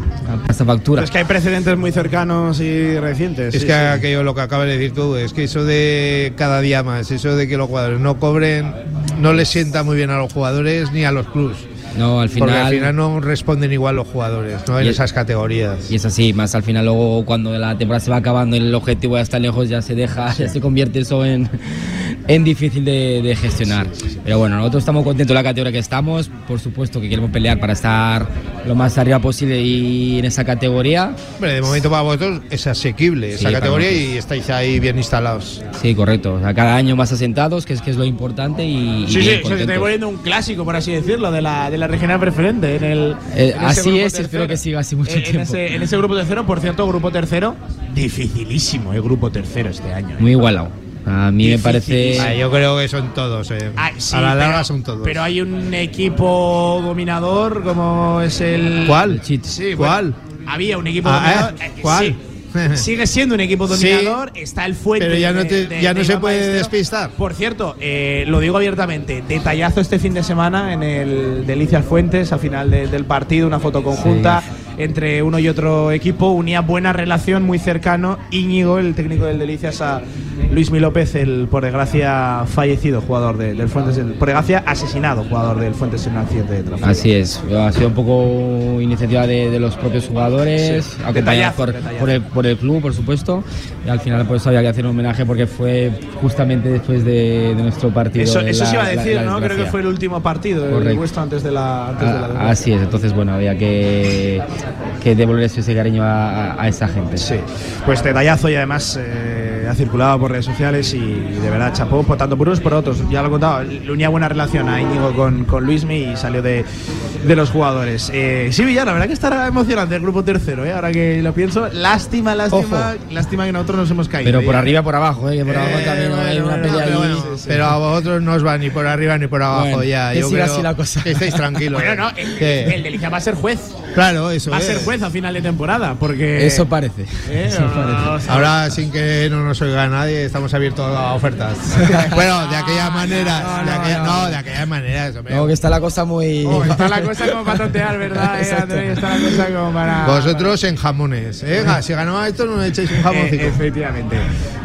pasa factura. Pero es que hay precedentes muy cercanos y recientes. Es sí, que sí. aquello lo que acabas de decir tú, es que eso de cada día más, eso de que los jugadores no cobren, no les sienta muy bien a los jugadores ni a los clubs. No, al Porque final, al final no responden igual los jugadores, ¿no? En esas categorías. Y es así, más al final luego cuando la temporada se va acabando y el objetivo ya está lejos, ya se deja, ya se convierte eso en, es difícil de, de gestionar. Pero bueno, nosotros estamos contentos de la categoría que estamos. Por supuesto que queremos pelear para estar lo más arriba posible y en esa categoría. Hombre, de momento para vosotros es asequible esa Sí, categoría y estáis ahí bien instalados. Sí, correcto. O sea, cada año más asentados, que es, que es lo importante y, y Sí, sí, bien se está volviendo un clásico, por así decirlo, de la, de la regional preferente. En el, Eh, en así es y espero tercero. que siga así mucho Eh, en tiempo. Ese, en ese grupo tercero, por cierto, grupo tercero, dificilísimo el grupo tercero este año. ¿eh? Muy igualado. A mí me parece. Ah, yo creo que son todos. eh. Ah, sí, a la larga pero- son todos. Pero hay un equipo dominador como es el. ¿Cuál? Sí, ¿Cuál? bueno, había un equipo Ah, dominador. ¿eh? eh, ¿Cuál? sí. <laughs> Sigue siendo un equipo Sí, dominador. está el fuente. pero ya no te- de- ya no de se puede Ballesteros. despistar. Por cierto, eh, lo digo abiertamente. Detallazo este fin de semana en el Delicias Fuentes, al final de- del partido, una foto conjunta entre uno y otro equipo. Unía buena relación, muy cercano. Íñigo, el técnico del Delicias, a Luis Mi López, el por desgracia fallecido jugador de- del Fuentes. el- por desgracia asesinado jugador del Fuentes en un accidente de tráfico. Así es, ha sido un poco iniciativa de, de los propios jugadores, Sí. acompañados por, por el, por el club, por supuesto. Y al final pues había que hacer un homenaje porque fue justamente después de, de nuestro partido. Eso, de eso la- se iba a la- decir, la ¿no? Creo que fue el último partido, el Correcto. vuestro antes de la. Antes de la Ah, desgracia. así es, entonces bueno, había que, que devolverles ese cariño a, a- a esa gente. Sí, pues detallazo y además eh, ha circulado por redes sociales y, de verdad chapó, por tanto por unos por otros. Ya lo he contado, le unía buena relación a Íñigo con, con Luismi y salió de, de los jugadores. Eh, sí, Villar, la verdad que estará emocionante el grupo tercero, ¿eh? ahora que lo pienso. Lástima, lástima, lástima que nosotros nos hemos caído. Pero por ya. arriba por abajo, ¿eh? que por abajo también hay una bueno, pelea pero bueno, a vosotros no os va ni por arriba ni por abajo Bueno, ya. Yo creo así la cosa. Que estéis tranquilos. Bueno, no, el, el Delicia va a ser juez. Claro, eso Va a es. ser juez a final de temporada, porque. Eso parece. Eh, Eso parece. Ahora, sin que no nos oiga nadie, estamos abiertos a ofertas. <laughs> bueno, de aquella manera. no, de aquella, no. de aquella manera. Eso, que está la cosa muy. oh, está la cosa <laughs> como para tontear, ¿verdad? <laughs> Eh. Andrés? Está la cosa como para. Vosotros en jamones. ¿eh? Si ganamos esto, no me echéis un Eh, jamoncito. efectivamente.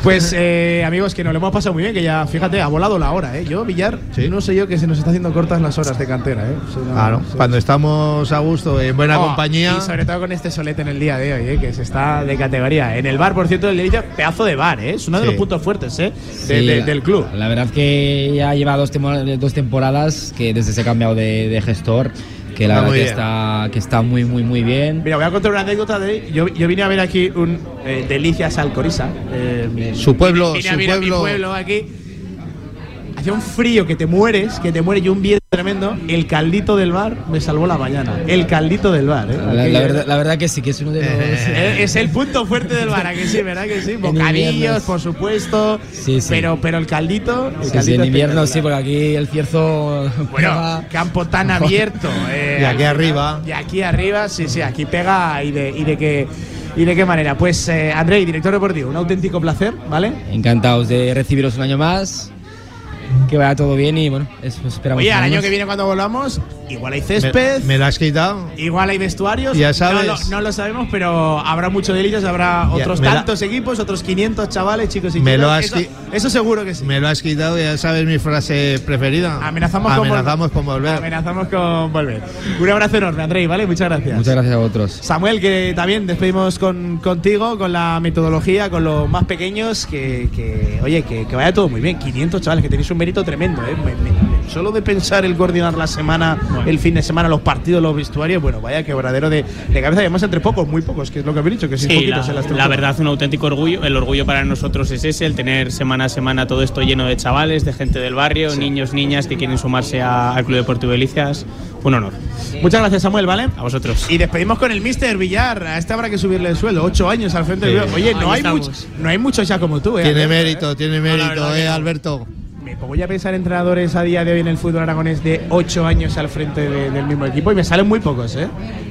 Pues eh, amigos, que nos lo hemos pasado muy bien, que ya, fíjate, ha volado la hora, ¿eh? Yo, Villar, Sí. no sé yo que se nos está haciendo cortas las horas de cantera, ¿eh? O sea, no- Claro, sí. cuando estamos a gusto, en buena Oh, compañía. Y sobre todo con este solete en el día de hoy, ¿eh? que se está de categoría. En el bar, por cierto, el Delicia, pedazo de bar, ¿eh? es uno de Sí. los puntos fuertes ¿eh? de- Sí, de- la- del club. La verdad que ya lleva dos, dos temporadas que desde se ha cambiado de, de gestor, que la Está verdad muy que está, que está muy, muy, muy bien. Mira, voy a contar una anécdota de. Yo, yo vine a ver aquí un eh, Delicias Alcoriza. eh, Su pueblo, vine a su ver a mi pueblo. pueblo aquí. Hacía un frío que te mueres, que te mueres y un viento tremendo. El caldito del bar me salvó la mañana. El caldito del bar. ¿eh? La, verdad, la verdad que sí, que es uno de los. <laughs> Eh, Es el punto fuerte del bar, ¿a que sí, ¿verdad que sí? Bocadillos, por supuesto. Sí, sí. Pero, pero el caldito. El Sí, sí, caldito en invierno sí, porque aquí el cierzo. Bueno, pega- campo tan <laughs> abierto. eh, Y aquí arriba. Y aquí arriba, sí, sí, aquí pega y de, y de qué. ¿Y de qué manera? Pues eh, Andrei, director deportivo, un auténtico placer, ¿vale? Encantados de recibiros un año más. Que vaya todo bien y bueno, eso esperamos. Oye, al año que viene cuando volvamos, igual hay Me, césped, me lo has quitado. igual hay vestuarios. Ya No sabes. lo, no lo sabemos, pero habrá mucho delicias, habrá Ya, otros me la- tantos equipos, otros 500 chavales, chicos y Me chicas. lo has eso, qui- eso seguro que sí. Me lo has quitado, ya sabes mi frase preferida. Amenazamos, con vol- Amenazamos con volver. Amenazamos con volver. Un abrazo enorme, Andrei, ¿vale? Muchas gracias. Muchas gracias a vosotros. Samuel, que también despedimos con, contigo, con la metodología, con los más pequeños, que, que, oye, que, que vaya todo muy bien. 500 chavales, que tenéis un mérito tremendo, ¿eh? Me- me- me- solo de pensar el coordinar la semana, el fin de semana, los partidos, los vestuarios, bueno, vaya quebradero de, de cabeza. Y además entre pocos, muy pocos, que es lo que habéis dicho, que sin Sí, poquitos la, en la estructura. la verdad, un auténtico orgullo. El orgullo para nosotros es ese, el tener semana a semana todo esto lleno de chavales, de gente del barrio, niños, niñas que quieren sumarse a- al Club Deportivo Delicias. Un honor. Muchas gracias, Samuel, ¿vale? A vosotros. Y despedimos con el Mister Villar. A este habrá que subirle el sueldo. Ocho años al frente Sí. del Oye, no Ahí hay, mucho, no hay muchos ya como tú, ¿eh? Tiene Alberto, ¿eh? mérito, tiene mérito, eh, no. Alberto. Ya a pensar entrenadores a día de hoy en el fútbol aragonés de 8 años al frente de- del mismo equipo y me salen muy pocos, ¿eh?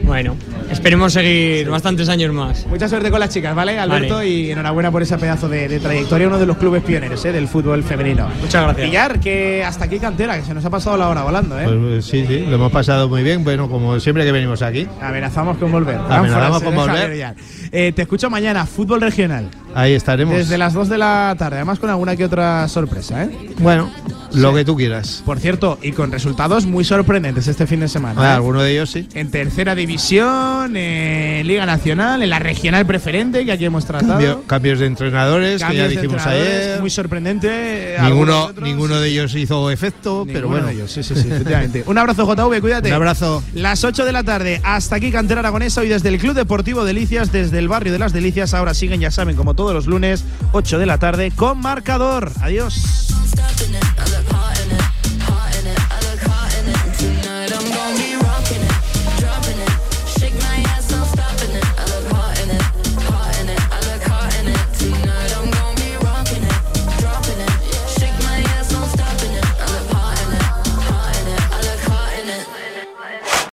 Bueno, esperemos seguir bastantes años más. Mucha suerte con las chicas, ¿vale, Alberto? Vale. Y enhorabuena por ese pedazo de, de trayectoria, uno de los clubes pioneros ¿eh? del fútbol femenino. Muchas gracias. Villar, que hasta aquí cantera, que se nos ha pasado la hora volando, ¿eh? Pues, sí, sí, lo hemos pasado muy bien. Bueno, como siempre que venimos aquí. Amenazamos con volver. Amenazamos con volver. Eh, te escucho mañana, fútbol regional. Ahí estaremos. Desde las 2 de la tarde, además con alguna que otra sorpresa, ¿eh? Bueno, Lo que tú quieras. Por cierto, y con resultados muy sorprendentes este fin de semana. Ah, ¿eh? alguno de ellos sí. En tercera división, en Liga Nacional, en la regional preferente que aquí hemos tratado. Cambio- cambios de entrenadores, Cambios que de ya dijimos ayer. Muy sorprendente. Ninguno, otros. ninguno de ellos hizo efecto, pero bueno. de ellos, sí, sí, sí, efectivamente. Un abrazo, JV, cuídate. Un abrazo. Las 8 de la tarde, hasta aquí Cantera Aragonesa y desde el Club Deportivo Delicias, desde el barrio de las Delicias. Ahora siguen, ya saben, como todos los lunes, 8 de la tarde, con marcador. Adiós.